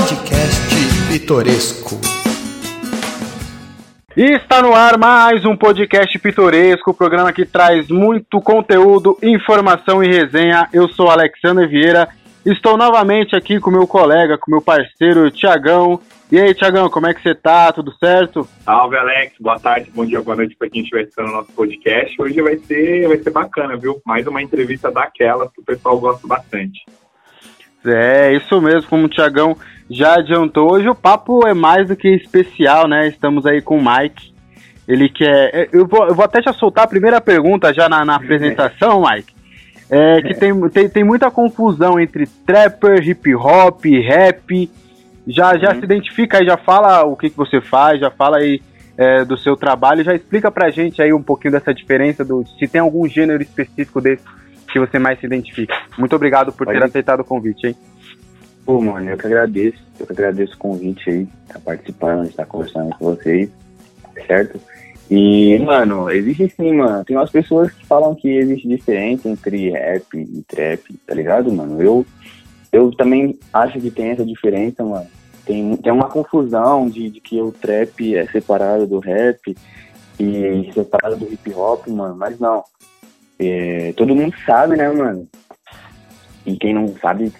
Podcast Pitoresco. E está no ar mais um podcast pitoresco, programa que traz muito conteúdo, informação e resenha. Eu sou Alexandre Vieira, estou novamente aqui com meu colega, com meu parceiro Tiagão. E aí, Tiagão, como é que você tá? Tudo certo? Salve, Alex. Boa tarde, bom dia, boa noite para quem estiver assistindo o nosso podcast. Hoje vai ser, vai ser bacana, viu? Mais uma entrevista daquelas que o pessoal gosta bastante. É, isso mesmo, como o Tiagão já adiantou. Hoje o papo é mais do que especial, né? Estamos aí com o Mike. Ele quer. É, eu vou, eu vou até já soltar a primeira pergunta já na, na apresentação, Mike. É que tem, tem, tem muita confusão entre trapper, hip hop, rap. Já, já uhum. se identifica aí, já fala o que, que você faz, já fala aí é, do seu trabalho, já explica pra gente aí um pouquinho dessa diferença, do se tem algum gênero específico desse que você mais se identifica. Muito obrigado por Pode ter ir. aceitado o convite, hein? Pô, mano, eu que agradeço. Eu que agradeço o convite aí, tá participando, estar conversando com vocês, certo? E, mano, existe sim, mano. Tem umas pessoas que falam que existe diferença entre rap e trap, tá ligado, mano? Eu, eu também acho que tem essa diferença, mano. Tem, tem uma confusão de, de que o trap é separado do rap e separado do hip hop, mano. Mas não. É, todo mundo sabe, né, mano? E quem não sabe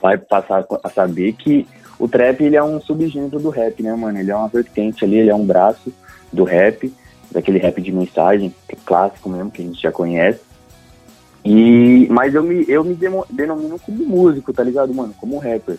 vai passar a saber que o trap ele é um subgênero do rap, né, mano? Ele é uma vertente ali, ele é um braço do rap, daquele rap de mensagem, que é clássico mesmo, que a gente já conhece. E, mas eu me, eu me denomino como músico, tá ligado, mano? Como rapper.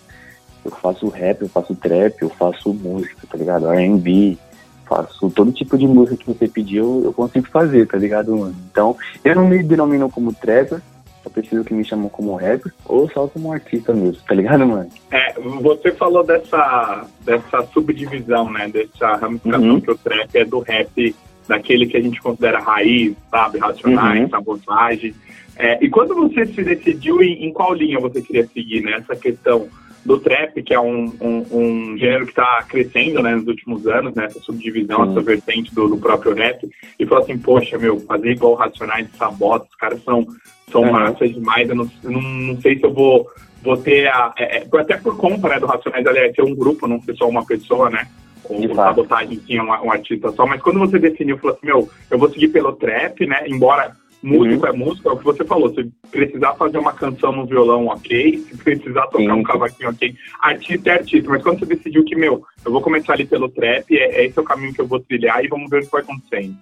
Eu faço rap, eu faço trap, eu faço música, tá ligado? R&B, faço todo tipo de música que você pediu, eu consigo fazer, tá ligado, mano? Então, eu não me denomino como trapper, só preciso que me chamam como rapper ou só como artista mesmo, tá ligado, mano? É, você falou dessa, dessa subdivisão, né? Dessa ramificação uhum. que o trap é do rap, daquele que a gente considera raiz, sabe? Racionais, uhum. sabotagem. É, e quando você se decidiu em, em, qual linha você queria seguir nessa né? questão do trap, que é um, um, um gênero que está crescendo né, nos últimos anos, né, essa subdivisão, essa vertente do, do, próprio rap, e falou assim, poxa, meu, fazer igual Racionais e Sabota, os caras são, são uhum. massas demais, eu não, não, não sei se eu vou, vou ter a... É, é até por conta né, do Racionais, aliás, ser um grupo, não ser só uma pessoa, né? O, Sabotagem tinha um, um artista só, mas quando você definiu, falou assim, meu, eu vou seguir pelo trap, né, embora Músico uhum. é música, é o que você falou. Se precisar fazer uma canção no violão, ok. Se precisar tocar Sim. um cavaquinho, ok. Artista é artista. Mas quando você decidiu que, meu, eu vou começar ali pelo trap, é, é esse é o caminho que eu vou trilhar e vamos ver o que vai acontecendo.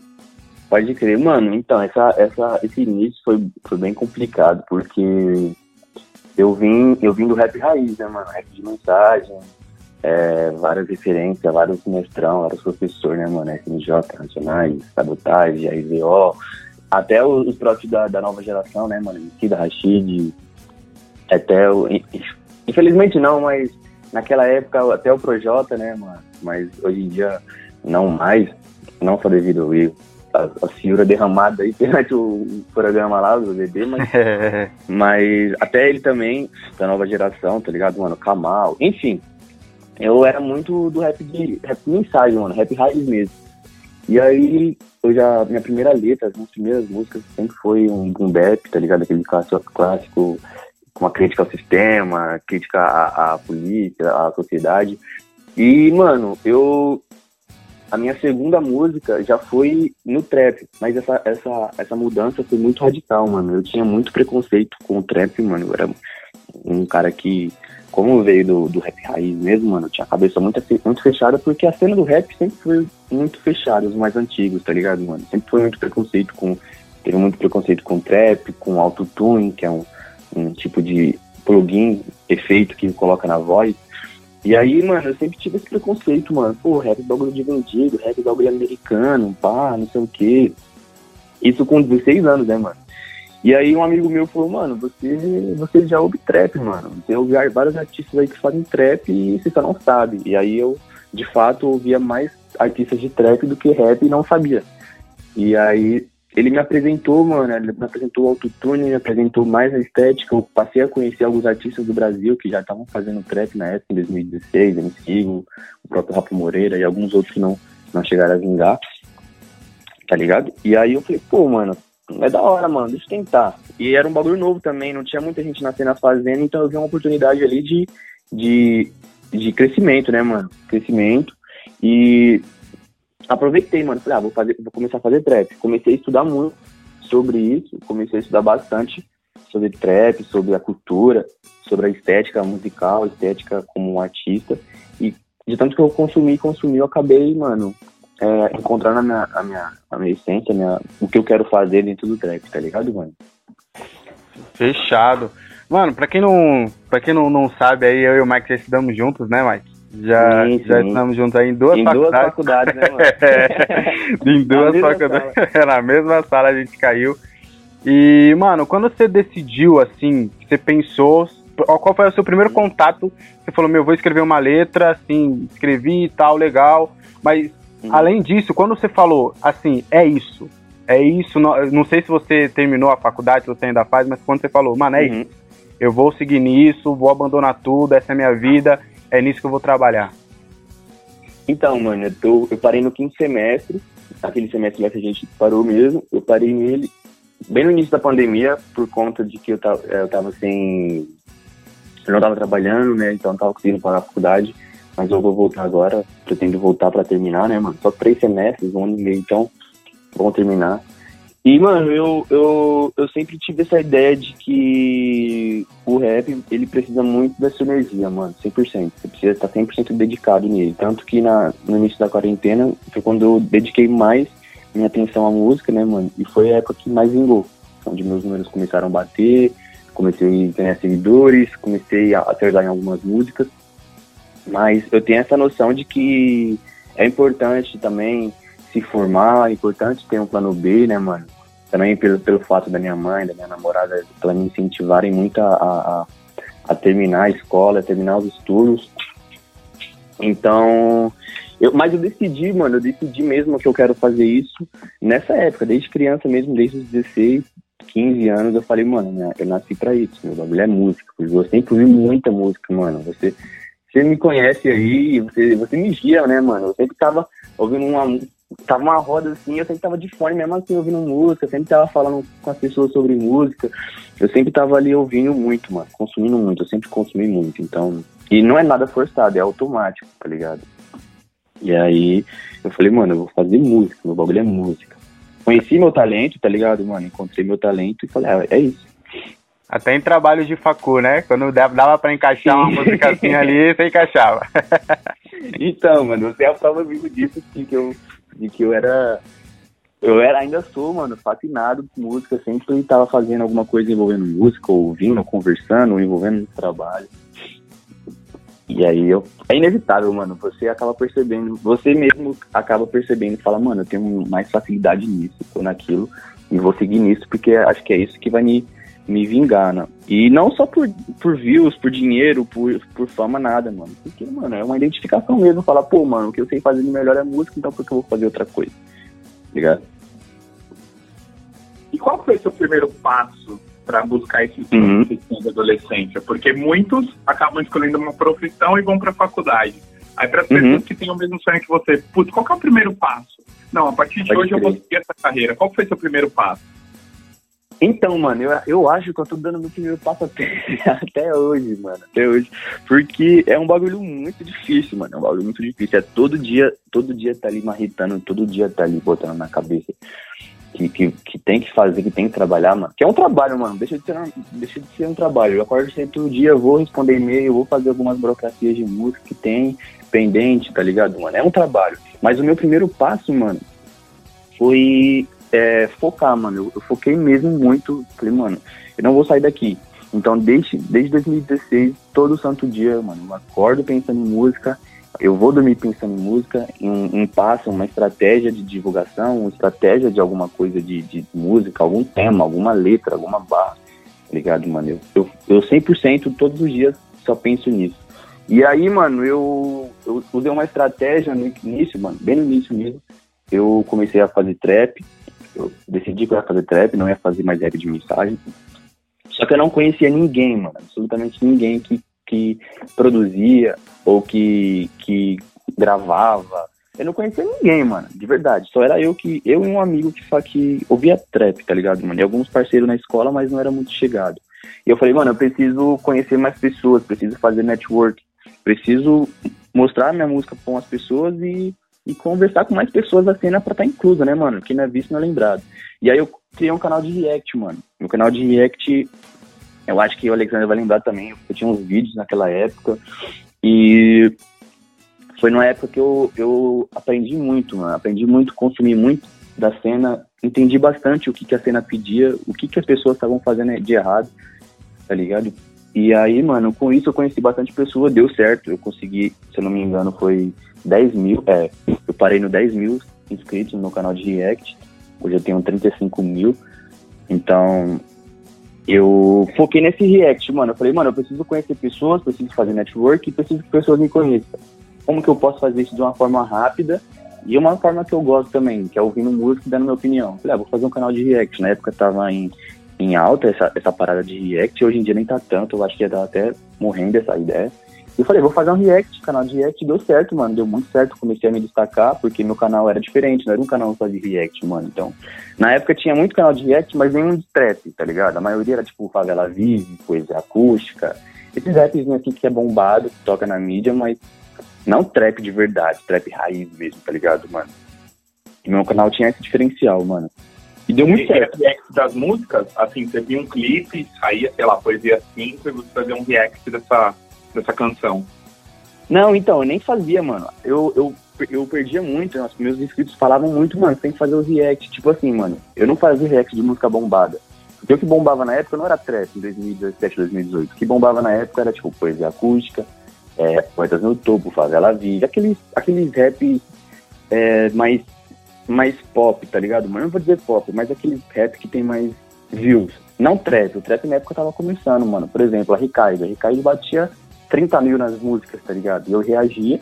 Pode crer, mano. Então, essa, essa, esse início foi, foi bem complicado, porque eu vim, eu vim do rap raiz, né, mano? Rap de mensagem, é, várias referências, vários mestrão, vários professores, né, mano? SNJ, Nacionais, Sabotagem, IVO, até os próprios da, da nova geração, né, mano? da Rashid, até o. Infelizmente não, mas naquela época até o Projota, né, mano? Mas hoje em dia não mais, não só devido ao erro. A, a senhora derramada aí perante o, o programa lá do bebê, mas, mas até ele também, da nova geração, tá ligado, mano? Kamal, enfim. Eu era muito do rap de rap mensagem, mano, rap raiz mesmo. E aí, eu já, minha primeira letra, as minhas primeiras músicas sempre foi um boom bap, tá ligado? Aquele clássico, clássico com uma crítica ao sistema, crítica à, à polícia, à sociedade. E, mano, eu. A minha segunda música já foi no trap, mas essa, essa, essa mudança foi muito radical, mano. Eu tinha muito preconceito com o trap, mano. Eu era um cara que como veio do, do rap raiz mesmo, mano, tinha a cabeça muito, muito fechada, porque a cena do rap sempre foi muito fechada, os mais antigos, tá ligado, mano? Sempre foi muito preconceito com. Teve muito preconceito com trap, com autotune, que é um, um tipo de plugin, efeito que coloca na voz. E aí, mano, eu sempre tive esse preconceito, mano. Pô, rap é bagulho de vendido, rap é bagulho americano, pá, não sei o quê. Isso com 16 anos, né, mano? E aí um amigo meu falou, mano, você, você já ouve trap, mano. Ouve vários artistas aí que fazem trap e você só não sabe. E aí eu, de fato, ouvia mais artistas de trap do que rap e não sabia. E aí ele me apresentou, mano, ele me apresentou o autotune, me apresentou mais a estética. Eu passei a conhecer alguns artistas do Brasil que já estavam fazendo trap na época, em 2016, MC, o próprio Rafa Moreira e alguns outros que não, não chegaram a vingar, tá ligado? E aí eu falei, pô, mano, é da hora, mano, deixa eu tentar. E era um bagulho novo também, não tinha muita gente na cena fazendo, então eu vi uma oportunidade ali de, de de crescimento, né, mano? Crescimento. E aproveitei, mano. Falei, ah, vou, fazer, vou começar a fazer trap. Comecei a estudar muito sobre isso, comecei a estudar bastante sobre trap, sobre a cultura, sobre a estética musical, estética como um artista. E de tanto que eu consumi, consumi, eu acabei, mano, é, encontrando a minha, a minha, a minha essência, a minha, o que eu quero fazer dentro do trap, tá ligado, mano? Fechado. Mano, pra quem não, pra quem não, não sabe, aí eu e o Mike já estudamos juntos, né, Mike? Já, sim, já estamos juntos aí em duas em faculdades. Duas faculdades né, mano? em duas faculdades. na mesma sala a gente caiu. E, mano, quando você decidiu, assim, você pensou, qual foi o seu primeiro contato? Você falou, meu, vou escrever uma letra, assim, escrevi e tal, legal. Mas, uhum. além disso, quando você falou, assim, é isso, é isso, não, não sei se você terminou a faculdade, se você ainda faz, mas quando você falou, mano, é uhum. isso, eu vou seguir nisso, vou abandonar tudo, essa é a minha vida, é nisso que eu vou trabalhar. Então, mano, eu, tô, eu parei no quinto semestre, aquele semestre lá que a gente parou mesmo, eu parei nele bem no início da pandemia, por conta de que eu tava, eu tava sem. Eu não tava trabalhando, né? Então eu tava conseguindo pagar a faculdade. Mas eu vou voltar agora, pretendo voltar para terminar, né, mano? Só três semestres, um ano e meio, então vão terminar. E, mano, eu, eu, eu sempre tive essa ideia de que o rap, ele precisa muito dessa energia, mano, 100%. Você precisa estar 100% dedicado nele. Tanto que na, no início da quarentena foi quando eu dediquei mais minha atenção à música, né, mano? E foi a época que mais vingou, onde meus números começaram a bater, comecei a ganhar seguidores, comecei a acertar em algumas músicas. Mas eu tenho essa noção de que é importante também se formar, é importante ter um plano B, né, mano? Também pelo, pelo fato da minha mãe, da minha namorada, ela me incentivarem muito a, a, a terminar a escola, a terminar os estudos. Então, eu, mas eu decidi, mano, eu decidi mesmo que eu quero fazer isso nessa época, desde criança mesmo, desde os 16, 15 anos, eu falei, mano, eu nasci pra isso, meu bagulho é música. Eu sempre ouvi muita música, mano. Você, você me conhece aí, você, você me guia, né, mano? Eu sempre tava ouvindo uma. Tava uma roda assim, eu sempre tava de fone mesmo assim, ouvindo música, sempre tava falando com as pessoas sobre música. Eu sempre tava ali ouvindo muito, mano, consumindo muito, eu sempre consumi muito, então. E não é nada forçado, é automático, tá ligado? E aí eu falei, mano, eu vou fazer música, meu bagulho é música. Conheci meu talento, tá ligado, mano? Encontrei meu talento e falei, ah, é isso. Até em trabalho de facu, né? Quando dava pra encaixar uma música assim ali, você encaixava. então, mano, você é a prova viva disso, assim, que eu, de que eu era. Eu era, ainda sou, mano, fascinado com música, sempre tava fazendo alguma coisa envolvendo música, ouvindo, conversando, envolvendo no trabalho. E aí eu, é inevitável, mano. Você acaba percebendo, você mesmo acaba percebendo e fala, mano, eu tenho mais facilidade nisso ou naquilo, e vou seguir nisso, porque acho que é isso que vai me, me vingar, né? E não só por, por views, por dinheiro, por, por fama, nada, mano. Porque, mano, é uma identificação mesmo. Falar, pô, mano, o que eu sei fazer de melhor é música, então por que eu vou fazer outra coisa? Ligado? E qual foi o seu primeiro passo para buscar esse uhum. de adolescência, porque muitos acabam escolhendo uma profissão e vão para faculdade. Aí para as uhum. pessoas que têm o mesmo sonho que você, putz, qual que é o primeiro passo? Não, a partir de Pode hoje crer. eu vou seguir essa carreira. Qual foi seu primeiro passo? Então, mano, eu, eu acho que eu tô dando meu primeiro passo até, até hoje, mano. Até hoje. Porque é um bagulho muito difícil, mano. É um bagulho muito difícil. É todo dia, todo dia tá ali marritando, todo dia tá ali botando na cabeça que, que, que, tem que fazer, que tem que trabalhar, mano. Que é um trabalho, mano. Deixa de ser, deixa de ser um trabalho. Eu acordo sempre todo dia, vou responder e-mail, vou fazer algumas burocracias de música que tem pendente, tá ligado, mano? É um trabalho. Mas o meu primeiro passo, mano, foi é, focar, mano. Eu, eu, foquei mesmo muito. Falei, mano, eu não vou sair daqui. Então, desde, desde 2016, todo santo dia, mano, eu acordo pensando em música eu vou dormir pensando em música, em, em passo, uma estratégia de divulgação, uma estratégia de alguma coisa de, de música, algum tema, alguma letra, alguma barra, tá ligado, mano? Eu, eu, eu 100% todos os dias só penso nisso. E aí, mano, eu, eu usei uma estratégia no início, mano, bem no início mesmo. Eu comecei a fazer trap, eu decidi que eu ia fazer trap, não ia fazer mais rap de mensagem. Só que eu não conhecia ninguém, mano, absolutamente ninguém que que produzia ou que, que gravava. Eu não conhecia ninguém, mano, de verdade. Só era eu que. Eu e um amigo que, que ouvia trap, tá ligado, mano? E alguns parceiros na escola, mas não era muito chegado. E eu falei, mano, eu preciso conhecer mais pessoas, preciso fazer network, preciso mostrar minha música com as pessoas e, e conversar com mais pessoas da cena pra estar tá inclusa, né, mano? Quem não é visto não é lembrado. E aí eu criei um canal de react, mano. No canal de react, eu acho que o Alexandre vai lembrar também, eu tinha uns vídeos naquela época. E foi numa época que eu, eu aprendi muito, mano. Aprendi muito, consumi muito da cena, entendi bastante o que, que a cena pedia, o que, que as pessoas estavam fazendo de errado, tá ligado? E aí, mano, com isso eu conheci bastante pessoa, deu certo. Eu consegui, se eu não me engano, foi 10 mil. É, eu parei no 10 mil inscritos no meu canal de React. Hoje eu tenho 35 mil. Então, eu foquei nesse React, mano. Eu falei, mano, eu preciso conhecer pessoas, preciso fazer network preciso que pessoas me conheçam. Como que eu posso fazer isso de uma forma rápida e uma forma que eu gosto também, que é ouvindo música e dando minha opinião. Falei, ah, vou fazer um canal de React. Na época tava em em alta essa, essa parada de react. Hoje em dia nem tá tanto, eu acho que ia dar até morrendo essa ideia. Eu falei, vou fazer um react, canal de react, deu certo, mano, deu muito certo, comecei a me destacar, porque meu canal era diferente, não era um canal só de react, mano, então, na época tinha muito canal de react, mas nenhum de trap, tá ligado? A maioria era, tipo, Favela Vive, coisa acústica, esses raps, assim, que é bombado, que toca na mídia, mas não trap de verdade, trap raiz mesmo, tá ligado, mano? E meu canal tinha esse diferencial, mano. E deu muito certo. react das músicas, assim, você via um clipe, saía, sei lá, poesia 5 e você fazia um react dessa, dessa canção. Não, então, eu nem fazia, mano. Eu, eu, eu perdia muito, os meus inscritos falavam muito, mano, tem que fazer o react. Tipo assim, mano, eu não fazia react de música bombada. Porque o que bombava na época não era trap em 2017, 2018. O que bombava na época era, tipo, poesia acústica, é, Poetas no Topo, Favela Vive, aqueles, aqueles rap é, mais mais pop, tá ligado? Mas não vou dizer pop, mas aquele rap que tem mais views. Não trap, o trap na época tava começando, mano. Por exemplo, a Ricardo. A Ricardo batia 30 mil nas músicas, tá ligado? E eu reagia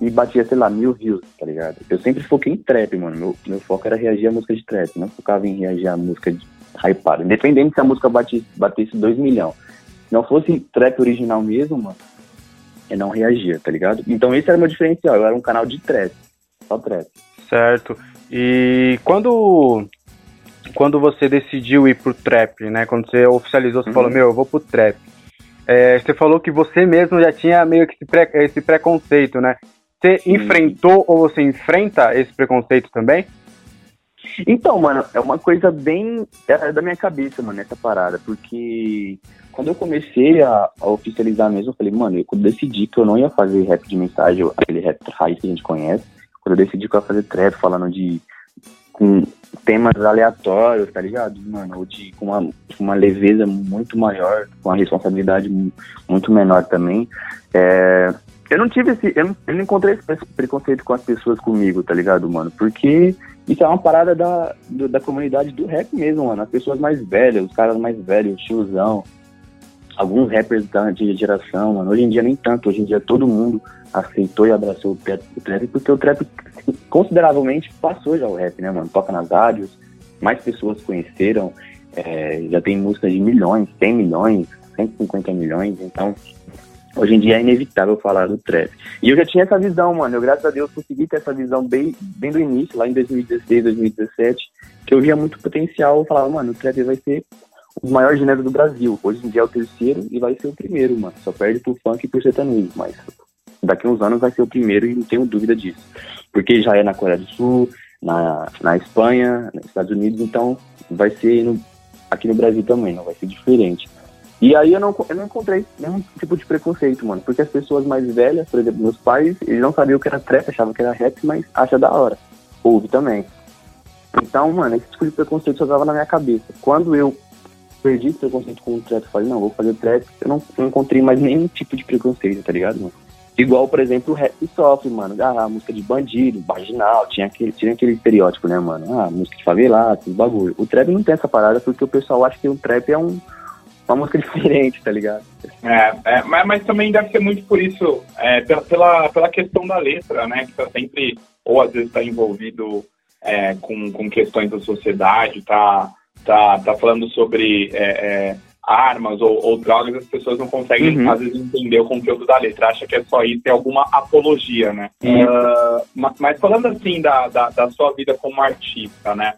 e batia, sei lá, mil views, tá ligado? Eu sempre foquei em trap, mano. Meu, meu foco era reagir a música de trap, não focava em reagir a música de hypada. Independente se a música batesse, batesse 2 milhões. Se não fosse trap original mesmo, mano, eu não reagia, tá ligado? Então esse era o meu diferencial. Eu era um canal de trap, só trap. Certo. E quando quando você decidiu ir pro trap, né? Quando você oficializou, você uhum. falou, meu, eu vou pro trap. É, você falou que você mesmo já tinha meio que esse, esse preconceito, né? Você Sim. enfrentou ou você enfrenta esse preconceito também? Então, mano, é uma coisa bem é da minha cabeça, mano, essa parada, porque quando eu comecei a, a, oficializar mesmo, eu falei, mano, eu decidi que eu não ia fazer rap de mensagem, aquele rap raiz que a gente conhece, quando eu decidi que eu ia fazer trap, falando de. Com temas aleatórios, tá ligado? Mano, ou de, com uma, uma leveza muito maior, com uma responsabilidade muito menor também. É, eu não tive esse. Eu não, eu não encontrei esse preconceito com as pessoas comigo, tá ligado, mano? Porque isso é uma parada da, do, da comunidade do rap mesmo, mano. As pessoas mais velhas, os caras mais velhos, o tiozão, alguns rappers da antiga geração, mano. Hoje em dia nem tanto, hoje em dia todo mundo aceitou e abraçou o trap, porque o trap consideravelmente passou já o rap, né, mano? Toca nas rádios, mais pessoas conheceram, é, já tem músicas de milhões, 100 milhões, 150 milhões, então hoje em dia é inevitável falar do trap. E eu já tinha essa visão, mano. Eu, graças a Deus, consegui ter essa visão bem, bem do início, lá em 2016, 2017, que eu via muito potencial. Eu falava, mano, o trap vai ser o maior gênero do Brasil. Hoje em dia é o terceiro e vai ser o primeiro, mano. Só perde pro funk e pro sertanejo, mas daqui uns anos vai ser o primeiro e não tenho dúvida disso. Porque já é na Coreia do Sul, na, na Espanha, nos Estados Unidos, então vai ser no, aqui no Brasil também, não vai ser diferente. E aí eu não, eu não encontrei nenhum tipo de preconceito, mano, porque as pessoas mais velhas, por exemplo, meus pais, eles não sabiam o que era trap, achavam que era rap, mas acha da hora. Ouve também. Então, mano, esse tipo de preconceito só tava na minha cabeça. Quando eu perdi esse preconceito com o trap, falei, não, vou fazer trap, eu não, encontrei mais nenhum tipo de preconceito, tá ligado, mano? Igual, por exemplo, o rap sofre, mano. Ah, a música de bandido, marginal, tinha aquele, tinha aquele estereótipo, né, mano? Ah, música de favelado, esses bagulho. O trap não tem essa parada porque o pessoal acha que o trap é um, uma música diferente, tá ligado? É, é mas, mas, também deve ser muito por isso, é, pela, pela, pela questão da letra, né? Que tá sempre, ou às vezes tá envolvido é, com, com questões da sociedade, tá, tá, tá falando sobre é, é armas ou, ou, drogas, as pessoas não conseguem, uhum. às vezes, entender o conteúdo da letra. Acha que é só isso, é alguma apologia, né? Uhum. Uh, mas, mas, falando, assim, da, da, da, sua vida como artista, né?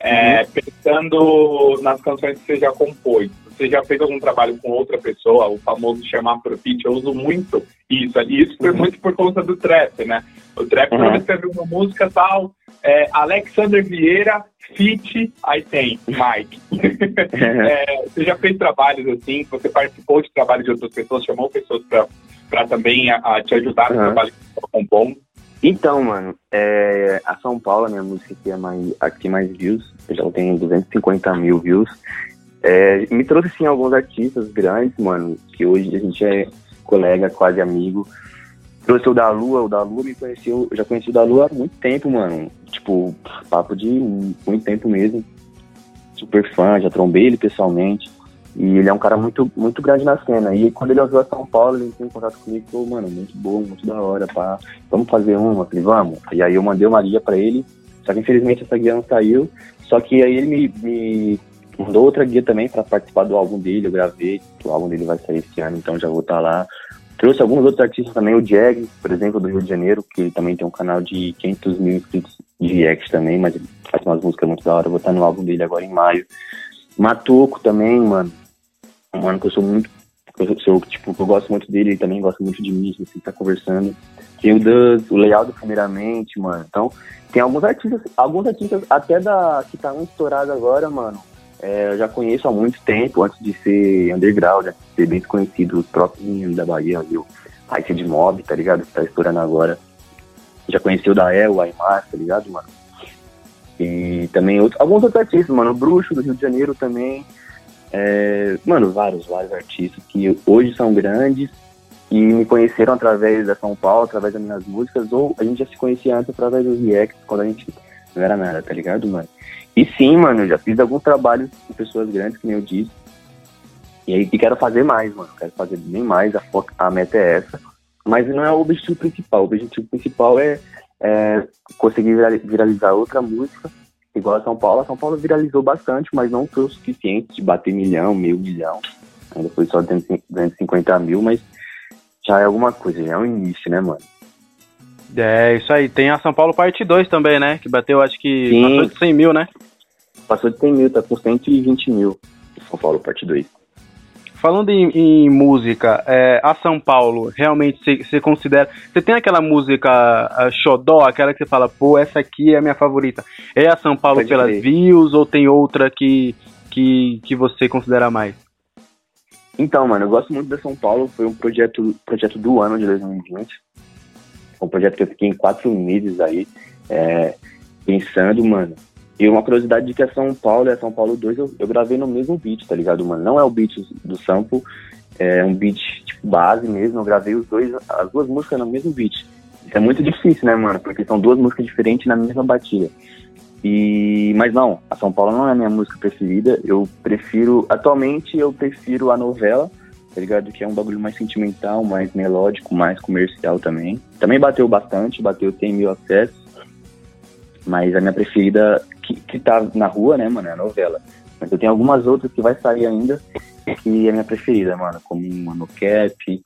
É, uhum. Pensando nas canções que você já compôs, você já fez algum trabalho com outra pessoa, o famoso chamar pro feat, eu uso muito isso. E isso foi uhum. muito por conta do trap, né? O trap, uhum. quando escreve uma música tal, é, Alexander Vieira, feat, aí tem Mike. é, você já fez trabalhos assim, você participou de trabalho de outras pessoas, chamou pessoas para também a, a, te ajudar no uhum. trabalho que você está compondo? Então, mano, é, a São Paulo, a minha música que é mais, aqui mais views, eu já tenho 250 mil views. É, me trouxe, sim, alguns artistas grandes, mano, que hoje a gente é colega, quase amigo. Trouxe o da Lua, o da Lua me conheceu, eu já conheci o da Lua há muito tempo, mano. Tipo, papo de muito tempo mesmo. Super fã, já trombei ele pessoalmente. E ele é um cara muito, muito grande na cena. E quando ele ouviu a São Paulo, ele entrou em contato comigo e falou, mano, muito bom, muito da hora, pá. Vamos fazer uma? falei, vamos. E aí eu mandei uma guia pra ele. Só que infelizmente essa guia não saiu. Só que aí ele me, me mandou outra guia também para participar do álbum dele. Eu gravei. O álbum dele vai sair esse ano, então já vou estar tá lá. Trouxe alguns outros artistas também, o Jag, por exemplo, do Rio de Janeiro, que também tem um canal de 500 mil inscritos de react também, mas ele faz umas músicas muito da hora. Eu vou estar no álbum dele agora em maio. Matoco também, mano um mano que eu sou muito. Eu sou, tipo, eu gosto muito dele, ele também gosta muito de mim, assim, tá conversando. Tem o Duz, o Lealdo primeiramente, mano. Então, tem alguns artistas, alguns artistas até da que tá um estourado agora, mano. É, eu já conheço há muito tempo, antes de ser underground, de ser bem desconhecido, os próprios da Bahia, viu? Raíssa de Mob, tá ligado? Que tá estourando agora. Já conheci o El, o Aymar, tá ligado, mano? E também outros, alguns outros artistas, mano. O Bruxo do Rio de Janeiro também. É, mano, vários, vários artistas que hoje são grandes e me conheceram através da São Paulo, através das minhas músicas, ou a gente já se conhecia antes através dos reacts, quando a gente não era nada, tá ligado, mano? E sim, mano, eu já fiz alguns trabalhos com pessoas grandes, que nem eu disse. E aí e quero fazer mais, mano. Quero fazer bem mais, a, a meta é essa. Mas não é o objetivo principal. O objetivo principal é, é conseguir viralizar outra música igual a São Paulo. A São Paulo viralizou bastante, mas não foi o suficiente de bater milhão, meio milhão. Ainda foi só 250 mil, mas já é alguma coisa, já é um início, né, mano? É, isso aí. Tem a São Paulo Parte 2 também, né? Que bateu, acho que Sim. passou de 100 mil, né? Passou de 100 mil, tá com 120 mil. São Paulo Parte 2. Falando em, em música, é, a São Paulo, realmente você considera. Você tem aquela música Xodó, aquela que você fala, pô, essa aqui é a minha favorita. É a São Paulo Pode pelas ver. views ou tem outra que, que, que você considera mais? Então, mano, eu gosto muito da São Paulo. Foi um projeto, projeto do ano de 2020. Um projeto que eu fiquei em quatro meses aí, é, pensando, mano, e uma curiosidade de que a São Paulo e a São Paulo 2 eu, eu, gravei no mesmo beat, tá ligado, mano? Não é o beat do sample, é um beat tipo base mesmo, eu gravei os dois, as duas músicas no mesmo beat. Isso é muito difícil, né, mano? Porque são duas músicas diferentes na mesma batida. E mas não, a São Paulo não é a minha música preferida. Eu prefiro, atualmente eu prefiro a novela, tá ligado? Que é um bagulho mais sentimental, mais melódico, mais comercial também. Também bateu bastante, bateu 100 mil acessos. Mas a minha preferida que, que tá na rua, né, mano, é a novela. Mas eu tenho algumas outras que vai sair ainda, que é a minha preferida, mano, como Mano Cap,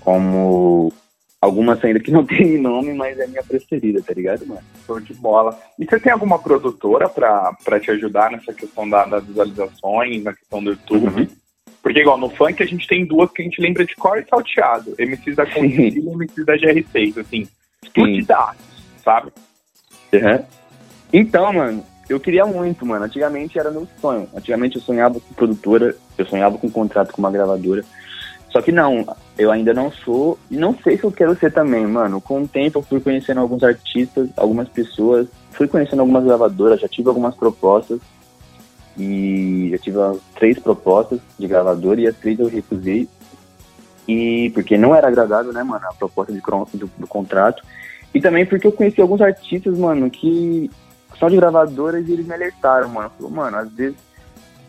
como algumas ainda que não tem nome, mas é a minha preferida, tá ligado, mano? Show de bola. E você tem alguma produtora pra, pra te ajudar nessa questão da, das visualizações, na questão do YouTube? Uhum. Porque, igual, no funk a gente tem duas que a gente lembra de cor e salteado. MCs da Conselho e MCs da GR6, assim. Tudo dá, sabe? Uhum. Então, mano, eu queria muito, mano. Antigamente era meu sonho. Antigamente eu sonhava com produtora, eu sonhava com um contrato com uma gravadora. Só que não, eu ainda não sou e não sei se eu quero ser também, mano. Com o tempo eu fui conhecendo alguns artistas, algumas pessoas, fui conhecendo algumas gravadoras, já tive algumas propostas e já tive três propostas de gravadora e as três eu recusei. E porque não era agradável, né, mano, a proposta de, do, do contrato. E também porque eu conheci alguns artistas, mano, que são de gravadoras e eles me alertaram, mano. Falou, mano, às vezes,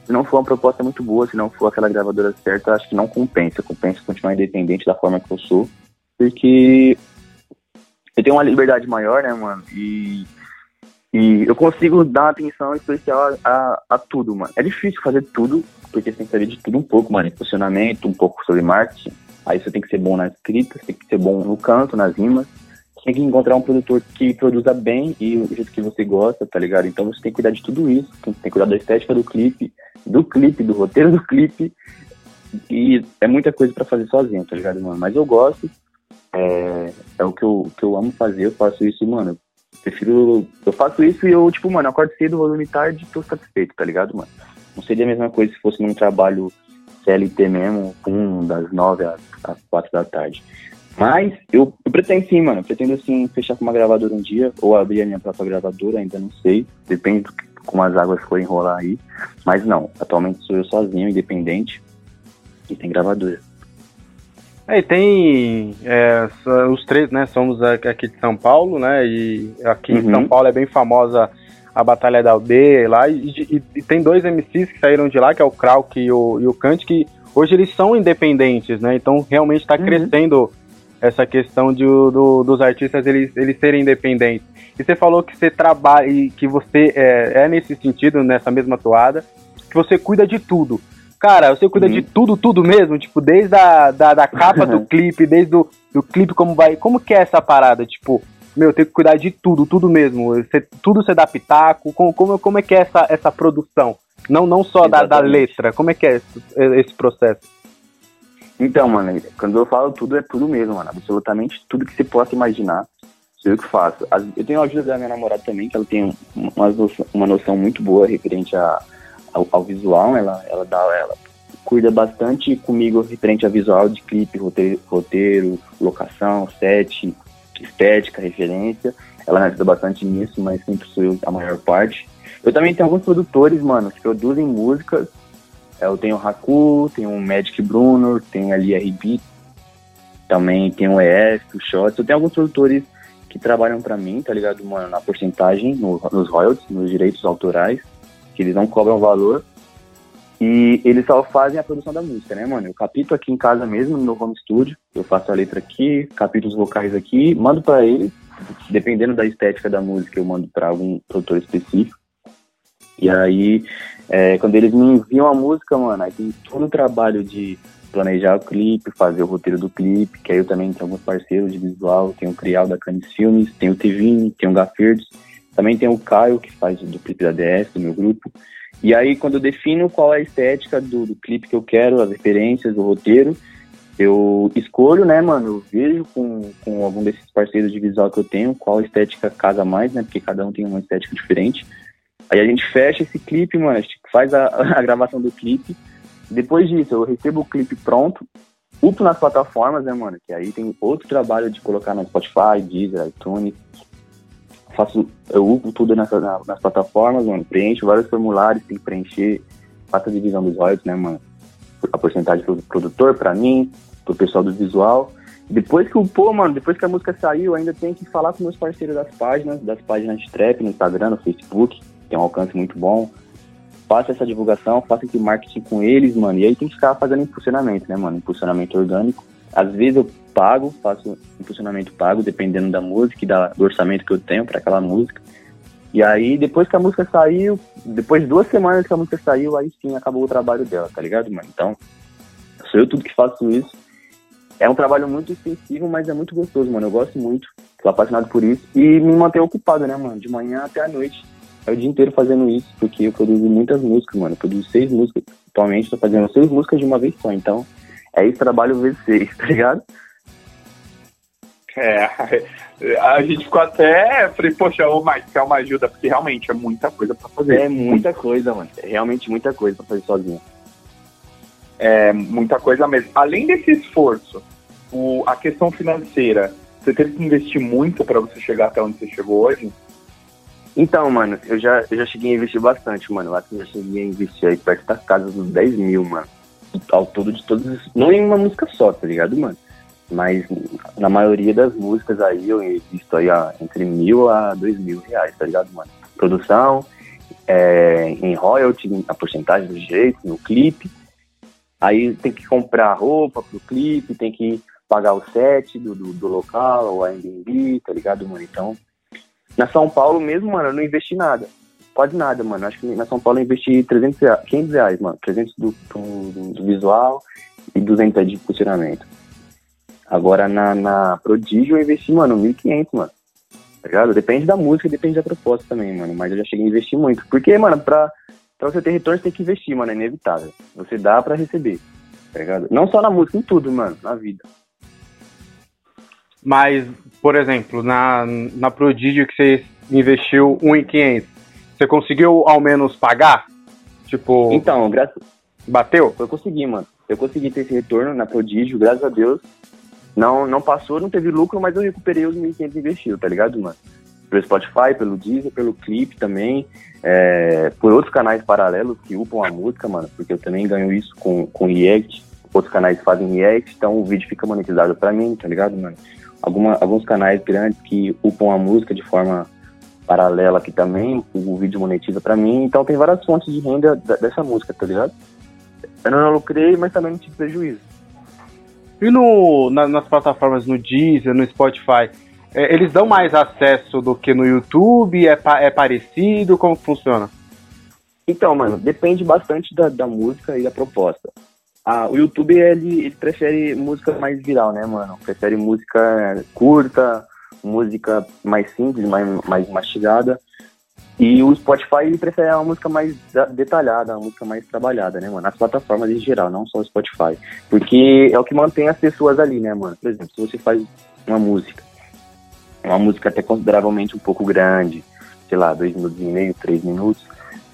se não for uma proposta muito boa, se não for aquela gravadora certa, acho que não compensa. Compensa continuar independente da forma que eu sou. Porque eu tenho uma liberdade maior, né, mano? E, e eu consigo dar atenção especial a, a, a, tudo, mano. É difícil fazer tudo, porque você tem que saber de tudo um pouco, mano. Funcionamento, um pouco sobre marketing. Aí você tem que ser bom na escrita, você tem que ser bom no canto, nas rimas tem que encontrar um produtor que produza bem e o jeito que você gosta, tá ligado? Então você tem que cuidar de tudo isso, tem que cuidar da estética do clipe, do clipe, do roteiro do clipe. E é muita coisa para fazer sozinho, tá ligado, mano? Mas eu gosto, é, é o que eu, que eu amo fazer, eu faço isso, mano. Prefiro. Eu faço isso e eu, tipo, mano, acordo cedo, vou dormir tarde tô satisfeito, tá ligado, mano? Não seria a mesma coisa se fosse num trabalho CLT mesmo, um das nove às, às quatro da tarde. Mas eu, eu, pretendo sim, mano. Eu pretendo sim fechar com uma gravadora um dia, ou abrir a minha própria gravadora, ainda não sei. Depende do que, como as águas forem rolar aí. Mas não, atualmente sou eu sozinho, independente. E tem gravadora. É, e tem é, os três, né? Somos aqui de São Paulo, né? E aqui uhum. em São Paulo é bem famosa a Batalha da Aldeia lá. E, e, e, tem dois MCs que saíram de lá, que é o Krauk e o, e o Kant, que hoje eles são independentes, né? Então realmente está uhum. crescendo essa questão de, do, dos artistas eles, eles serem independentes. E você falou que você trabalha e que você é, é, nesse sentido, nessa mesma toada, que você cuida de tudo. Cara, você cuida uhum. de tudo, tudo mesmo? Tipo, desde a da, da capa do clipe, desde o do clipe, como vai. Como que é essa parada? Tipo, meu, eu tenho que cuidar de tudo, tudo mesmo. Você, tudo você dá pitaco. Como, como, como é que é essa, essa produção? Não, não só da, da letra, como é que é esse, esse processo? Então, mano, quando eu falo tudo, é tudo mesmo, mano. Absolutamente tudo que você possa imaginar, sou eu que faço. Eu tenho a ajuda da minha namorada também, que ela tem uma noção, uma noção muito boa referente a, ao, ao, visual. Ela, ela dá, ela cuida bastante comigo referente a visual de clipe, roteiro, roteiro locação, set, estética, referência. Ela me ajuda bastante nisso, mas sempre sou eu a maior parte. Eu também tenho alguns produtores, mano, que produzem músicas é, eu tenho o Haku, tenho o Magic Bruno, tenho ali a RB, também tenho o ES, o Shots. Eu tenho alguns produtores que trabalham para mim, tá ligado, mano, na porcentagem, no, nos royalties, nos direitos autorais, que eles não cobram valor. E eles só fazem a produção da música, né, mano? Eu capito aqui em casa mesmo, no home studio, eu faço a letra aqui, capito os vocais aqui, mando para eles, dependendo da estética da música, eu mando para algum produtor específico. E aí é, quando eles me enviam a música, mano, aí tem todo o trabalho de planejar o clipe, fazer o roteiro do clipe, que aí eu também tenho alguns parceiros de visual, tem o Crial da Canis Filmes, tem o Tivini, tem o Gafirdes, também tem o Caio, que faz do clipe da DS, do meu grupo. E aí, quando eu defino qual é a estética do, do clipe que eu quero, as referências, o roteiro, eu escolho, né, mano, eu vejo com, com algum desses parceiros de visual que eu tenho, qual estética casa mais, né, porque cada um tem uma estética diferente. Aí a gente fecha esse clipe, mano, a gente faz a, a gravação do clipe. Depois disso, eu recebo o clipe pronto, upo nas plataformas, né, mano? Que aí tem outro trabalho de colocar no Spotify, Deezer, iTunes. Faço, eu upo tudo nas, nas plataformas, mano. Preencho vários formulários, tem que preencher. Faço a divisão dos royalties, né, mano? A porcentagem pro produtor, pra mim, pro pessoal do visual. Depois que o pô, mano, depois que a música saiu, ainda tem que falar com meus parceiros das páginas, das páginas de trap no Instagram, no Facebook tem um alcance muito bom. Faça essa divulgação, faça esse marketing com eles, mano. E aí tem que ficar fazendo impulsionamento, né, mano? Impulsionamento orgânico. Às vezes eu pago, faço impulsionamento pago, dependendo da música e do orçamento que eu tenho para aquela música. E aí, depois que a música saiu, depois de duas semanas que a música saiu, aí sim acabou o trabalho dela, tá ligado, mano? Então, sou eu tudo que faço isso. É um trabalho muito extensivo, mas é muito gostoso, mano. Eu gosto muito, tô apaixonado por isso. E me manter ocupado, né, mano? De manhã até a noite é o dia inteiro fazendo isso, porque eu produzo muitas músicas, mano. Eu produzo seis músicas. Atualmente tô fazendo seis músicas de uma vez só, então é esse trabalho vezes seis, tá ligado? É, a gente ficou até. Falei, poxa, ô Mike, quer uma ajuda? Porque realmente é muita coisa pra fazer. É muita coisa, mano. É realmente muita coisa pra fazer sozinho. É, muita coisa mesmo. Além desse esforço, o, a questão financeira, você teve que investir muito para você chegar até onde você chegou hoje? Então, mano, eu já, eu já cheguei a investir bastante, mano. Eu acho que eu já cheguei a investir aí perto das casas dos 10 mil, mano. Ao todo de todos. Não em uma música só, tá ligado, mano? Mas na maioria das músicas aí eu invisto aí ó, entre mil a dois mil reais, tá ligado, mano? Produção, é, em royalty, a porcentagem do jeito, no clipe. Aí tem que comprar roupa pro clipe, tem que pagar o set do, do, do local, o Airbnb, tá ligado, mano? Então na São Paulo mesmo, mano, eu não investi nada. Quase nada, mano. Acho que na São Paulo eu investi 300 reais, 500 reais, mano. 300 do, do, do visual e 200 de funcionamento. Agora na, na Prodígio eu investi, mano, 1.500, mano. Tá ligado? Depende da música, depende da proposta também, mano. Mas eu já cheguei a investir muito. Porque, mano, pra, pra você ter retorno, você tem que investir, mano. É inevitável. Você dá pra receber. Tá ligado? Não só na música, em tudo, mano. Na vida. Mas, por exemplo, na, na Prodígio que você investiu 1.500, você conseguiu ao menos pagar? Tipo. Então, graças. Bateu? Eu consegui, mano. Eu consegui ter esse retorno na Prodígio, graças a Deus. Não, não passou, não teve lucro, mas eu recuperei os 1.500 investidos, tá ligado, mano? Pelo Spotify, pelo Deezer, pelo Clipe também, é, por outros canais paralelos que upam a música, mano, porque eu também ganho isso com, com React, outros canais fazem React, então o vídeo fica monetizado pra mim, tá ligado, mano? Alguma, alguns canais grandes que upam a música de forma paralela aqui também, o vídeo monetiza pra mim, então tem várias fontes de renda dessa música, tá ligado? Eu não lucrei, mas também não tive prejuízo. E no, na, nas plataformas no Deezer, no Spotify, é, eles dão mais acesso do que no YouTube? É, é parecido? Como funciona? Então, mano, depende bastante da, da música e da proposta. Ah, o YouTube, ele, ele prefere música mais viral, né, mano? Prefere música curta, música mais simples, mais, mais mastigada. E o Spotify ele prefere uma música mais detalhada, uma música mais trabalhada, né, mano? As plataformas em geral, não só o Spotify. Porque é o que mantém as pessoas ali, né, mano? Por exemplo, se você faz uma música, uma música até consideravelmente um pouco grande, sei lá, dois minutos e meio, três minutos,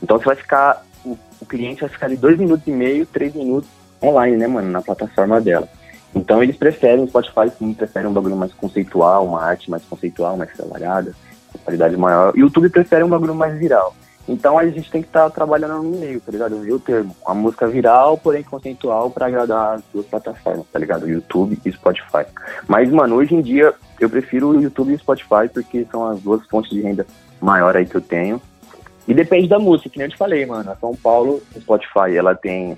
então você vai ficar, o, o cliente vai ficar ali dois minutos e meio, três minutos online, né, mano, na plataforma dela. Então eles preferem, o Spotify sim, preferem um bagulho mais conceitual, uma arte mais conceitual, mais trabalhada qualidade maior. O YouTube prefere um bagulho mais viral. Então a gente tem que estar tá trabalhando no meio, tá ligado? O termo. Uma música viral, porém conceitual, para agradar as duas plataformas, tá ligado? YouTube e Spotify. Mas, mano, hoje em dia eu prefiro o YouTube e o Spotify porque são as duas fontes de renda maior aí que eu tenho. E depende da música, que nem eu te falei, mano. A São Paulo, Spotify, ela tem.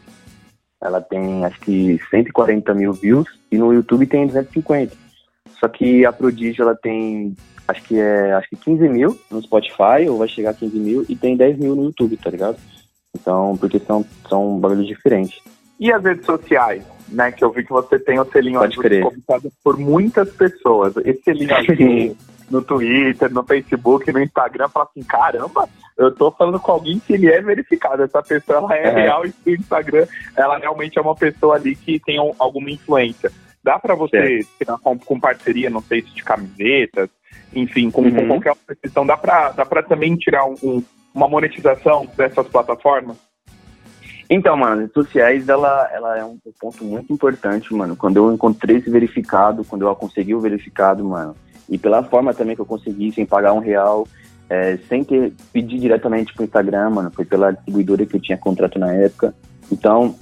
Ela tem acho que 140 mil views e no YouTube tem 250. Só que a Prodígio ela tem acho que é acho que 15 mil no Spotify, ou vai chegar a 15 mil, e tem 10 mil no YouTube, tá ligado? Então, porque são, são bagulhos diferentes. E as redes sociais, né? Que eu vi que você tem o selinho Pode crer. por muitas pessoas. Esse selinho aqui no Twitter, no Facebook, no Instagram, fala assim, caramba, eu tô falando com alguém que ele é verificado. Essa pessoa ela é, é. real e no Instagram ela realmente é uma pessoa ali que tem alguma influência. Dá para você tirar com, com, parceria, não sei se de camisetas, enfim, com, uhum. com qualquer outra questão, dá para dá pra também tirar um, um, uma monetização dessas plataformas? Então, mano, redes sociais, ela, ela é um ponto muito importante, mano. Quando eu encontrei esse verificado, quando eu consegui o verificado, mano, e pela forma também que eu consegui, sem pagar um real, é, sem ter pedir diretamente pro Instagram, mano, foi pela distribuidora que eu tinha contrato na época. Então,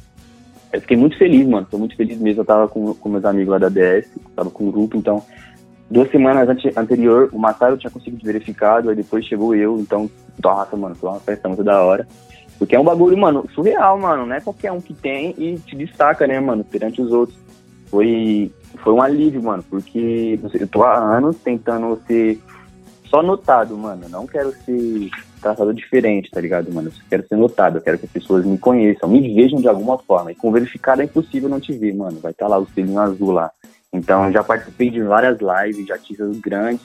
eu fiquei muito feliz, mano. Tô muito feliz mesmo. Eu tava com, com meus amigos lá da DS, tava com o grupo, então. Duas semanas ante, anterior, o Matar eu tinha conseguido verificado, aí depois chegou eu, então, nossa, mano, foi uma festa muito da hora. Porque é um bagulho, mano, surreal, mano. Não é qualquer um que tem e te destaca, né, mano, perante os outros. Foi, foi um alívio, mano, porque eu tô há anos tentando ser só notado, mano. Não quero ser tratado diferente, tá ligado, mano? Eu quero ser notado, eu quero que as pessoas me conheçam, me vejam de alguma forma. E com verificado é impossível não te ver, mano. Vai estar tá lá o selinho azul lá. Então, já participei de várias lives de artistas grandes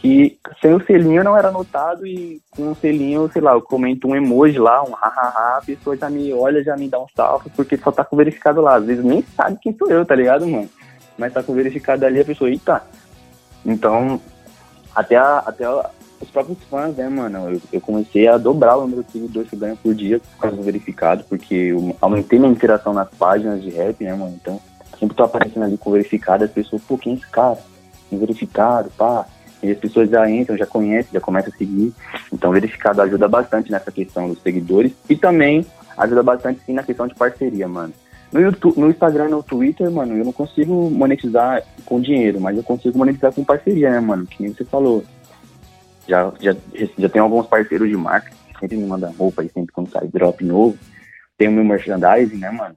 que sem o selinho não era notado e com o selinho, sei lá, eu comento um emoji lá, um hahaha, a pessoa já me olha, já me dá um salve, porque só tá com verificado lá. Às vezes nem sabe quem sou eu, tá ligado, mano? Mas tá com verificado ali, a pessoa, eita. Então, até, a, até a, os próprios fãs, né, mano? Eu, eu, comecei a dobrar o número de seguidores que eu ganho por dia por causa do verificado, porque eu aumentei minha interação nas páginas de rap, né, mano? Então, sempre tô aparecendo ali com verificado, as pessoas, pô, quem é esse cara? Tem verificado, pá. E as pessoas já entram, já conhecem, já começam a seguir. Então, verificado ajuda bastante nessa questão dos seguidores e também ajuda bastante, sim, na questão de parceria, mano. No, YouTube, no Instagram e no Twitter, mano, eu não consigo monetizar com dinheiro, mas eu consigo monetizar com parceria, né, mano? Que nem você falou. Já, já, já tenho alguns parceiros de marca que sempre me mandam roupa aí sempre quando sai drop novo. Tem o meu merchandising, né, mano?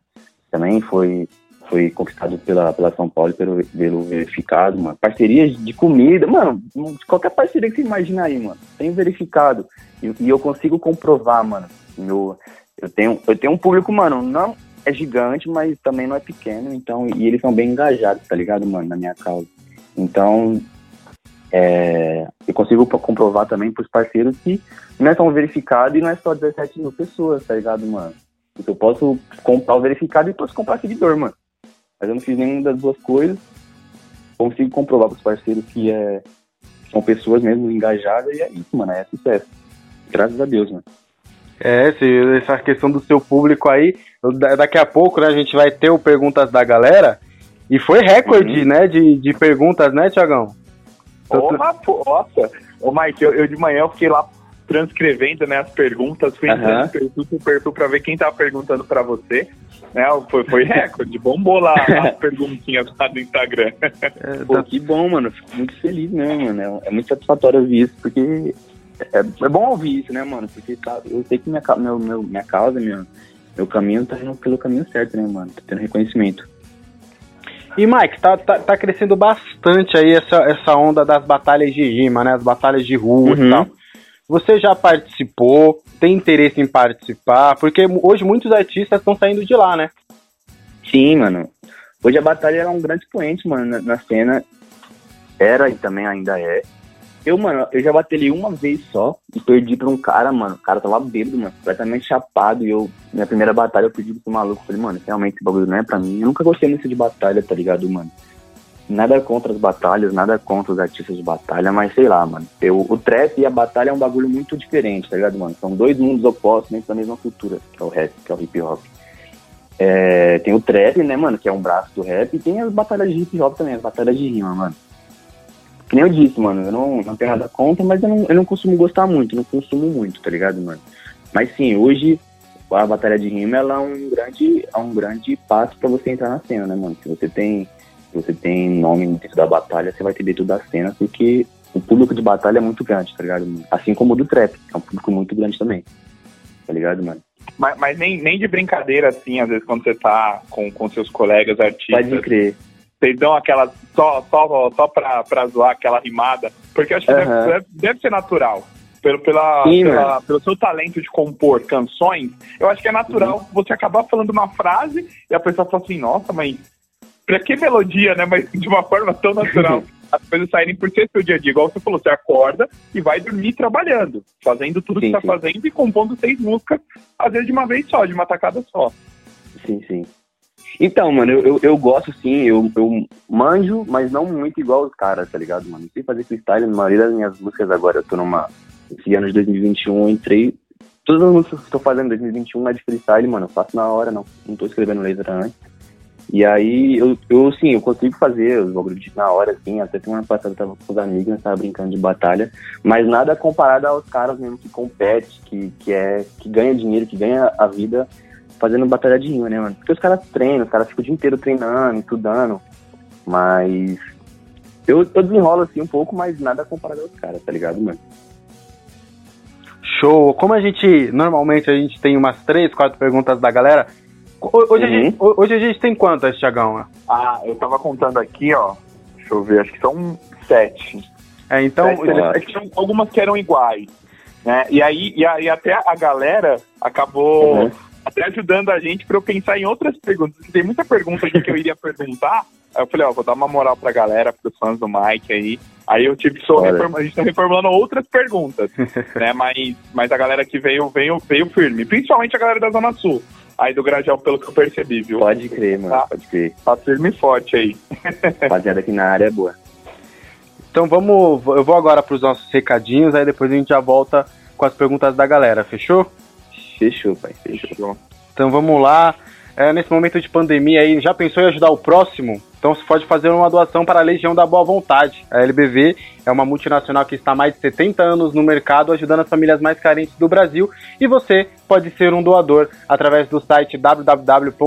Também foi, foi conquistado pela, pela São Paulo pelo, pelo verificado, mano. Parcerias de comida, mano, qualquer parceria que você imaginar aí, mano. Tem verificado. E, e, eu consigo comprovar, mano. Meu, eu, tenho, eu tenho um público, mano, não é gigante, mas também não é pequeno, então, e eles são bem engajados, tá ligado, mano, na minha causa. Então, é, eu consigo comprovar também pros parceiros que não é só um verificado e não é só 17 mil pessoas, tá ligado, mano? Eu posso comprar o verificado e posso comprar seguidor, mano. Mas eu não fiz nenhuma das duas coisas. Consigo comprovar pros parceiros que é, são pessoas mesmo engajadas e é isso, mano, é sucesso. Graças a Deus, mano. É, essa questão do seu público aí, daqui a pouco, né, a gente vai ter o Perguntas da Galera, e foi recorde, uhum. né, de, de perguntas, né, Tiagão? Porra, nossa! Ô, Mike, eu, eu, de manhã eu fiquei lá transcrevendo né, as perguntas, fui entrando uhum. perfil por perfil pra ver quem tava perguntando pra você. Né, foi, foi recorde, bombou lá as perguntinhas lá do Instagram. É, Pô, que bom, mano. Fico muito feliz mesmo, mano. É muito satisfatório ouvir isso, porque é, é bom ouvir isso, né, mano? Porque sabe, eu sei que minha, meu, meu, minha causa, meu, meu caminho tá indo pelo caminho certo, né, mano? Tá tendo reconhecimento. E Mike, tá, tá, tá, crescendo bastante aí essa, essa onda das batalhas de rima, né? As batalhas de rua uhum. e tal. Você já participou? Tem interesse em participar? Porque hoje muitos artistas estão saindo de lá, né? Sim, mano. Hoje a batalha era um grande expoente, mano, na, na cena. Era e também ainda é. Eu, mano, eu já bati uma vez só e perdi pra um cara, mano. O cara tava bêbado, mano, completamente chapado. E eu, minha primeira batalha, eu perdi pro maluco. Falei, mano, realmente esse bagulho não é pra mim. Eu nunca gostei muito de batalha, tá ligado, mano? Nada contra as batalhas, nada contra os artistas de batalha, mas sei lá, mano. Eu, o trap e a batalha é um bagulho muito diferente, tá ligado, mano? São dois mundos opostos dentro da mesma cultura, que é o rap, que é o hip hop. É, tem o trap, né, mano, que é um braço do rap, e tem as batalhas de hip hop também, as batalhas de rima, mano que nem eu disse, mano, eu não, não tenho nada contra, mas eu não, eu não costumo gostar muito, não consumo muito, tá ligado, mano? Mas sim, hoje a batalha de rima ela é um grande, é um grande passo para você entrar na cena, né, mano? Se você tem, se você tem nome dentro da batalha, você vai ter dentro da cena, porque o público de batalha é muito grande, tá ligado? Assim como o do trap, é um público muito grande também. Tá ligado, mano? Mas, mas nem, nem de brincadeira, assim, às vezes quando você tá com, com seus colegas artistas. Pode crer vocês dão aquela só, só, só pra, pra zoar aquela rimada, porque eu acho que uhum. deve, deve, ser natural. Pelo, pela, Sim, pela pelo seu talento de compor canções, eu acho que é natural uhum. você acabar falando uma frase e a pessoa fala assim, nossa, mas pra que melodia, né? Mas de uma forma tão natural. As coisas saírem por ser seu dia a dia. Igual você falou, você acorda e vai dormir trabalhando, fazendo tudo sim, que tá sim. fazendo e compondo seis músicas, às vezes de uma vez só, de uma tacada só. Sim, sim. Então, mano, eu, eu, eu, gosto sim, eu, eu manjo, mas não muito igual os caras, tá ligado, mano? Eu sei fazer freestyle, na maioria das minhas músicas agora, eu tô numa. Esse ano de 2021 eu entrei. Todas as músicas que eu tô fazendo em 2021 é de freestyle, mano. Eu faço na hora, não. Não tô escrevendo letra antes. E aí, eu, eu sim, eu consigo fazer os bagulhos na hora, assim. Até semana passada eu tava com os amigos, nós tava brincando de batalha. Mas nada comparado aos caras mesmo que compete, que, que, é, que ganha dinheiro, que ganha a vida fazendo batalha de rima, né, mano? Porque os caras treinam, os caras ficam o dia inteiro treinando, estudando. Mas eu, eu desenrolo assim um pouco, mas nada comparado aos caras, tá ligado, mano? Show! Como a gente, normalmente a gente tem umas três, quatro perguntas da galera, hoje, uhum. a, gente, hoje a gente tem quantas, Thiagão? Ah, eu tava contando aqui, ó, deixa eu ver, acho que são sete. É, então... Sete, é que são algumas que eram iguais, né? E aí, e aí até a galera acabou... Uhum até ajudando a gente para eu pensar em outras perguntas. Tem muita pergunta aqui que eu iria perguntar. Aí eu falei, ó, vou dar uma moral pra galera, pros fãs do Mike aí. Aí eu tive só a gente tá reformulando outras perguntas, né? Mas, mas a galera que veio, veio, veio firme. Principalmente a galera da Zona Sul. Aí do Grajaú, pelo que eu percebi, viu? Pode crer, mano, tá, pode crer. Tá firme e forte aí. Rapaziada aqui na área é boa. Então vamos, eu vou agora pros nossos recadinhos, aí depois a gente já volta com as perguntas da galera, fechou? Fechou, pai. Fechou. Então vamos lá. É, nesse momento de pandemia aí, já pensou em ajudar o próximo? Então você pode fazer uma doação para a Legião da Boa Vontade. A LBV é uma multinacional que está há mais de 70 anos no mercado, ajudando as famílias mais carentes do Brasil. E você pode ser um doador através do site www.lbv.org.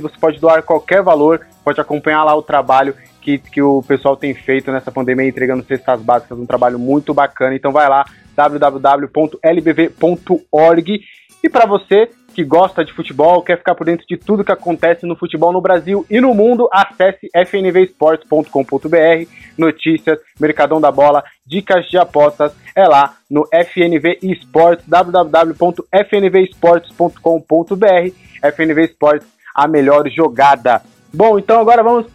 Você pode doar qualquer valor, pode acompanhar lá o trabalho que, que o pessoal tem feito nessa pandemia, entregando cestas básicas, um trabalho muito bacana. Então vai lá, www.lbv.org E para você que gosta de futebol, quer ficar por dentro de tudo que acontece no futebol no Brasil e no mundo, acesse fnvesports.com.br, notícias, mercadão da bola, dicas de apostas, é lá no FNV Esports, www.fnvesports.com.br, FNV Esports, a melhor jogada. Bom, então agora vamos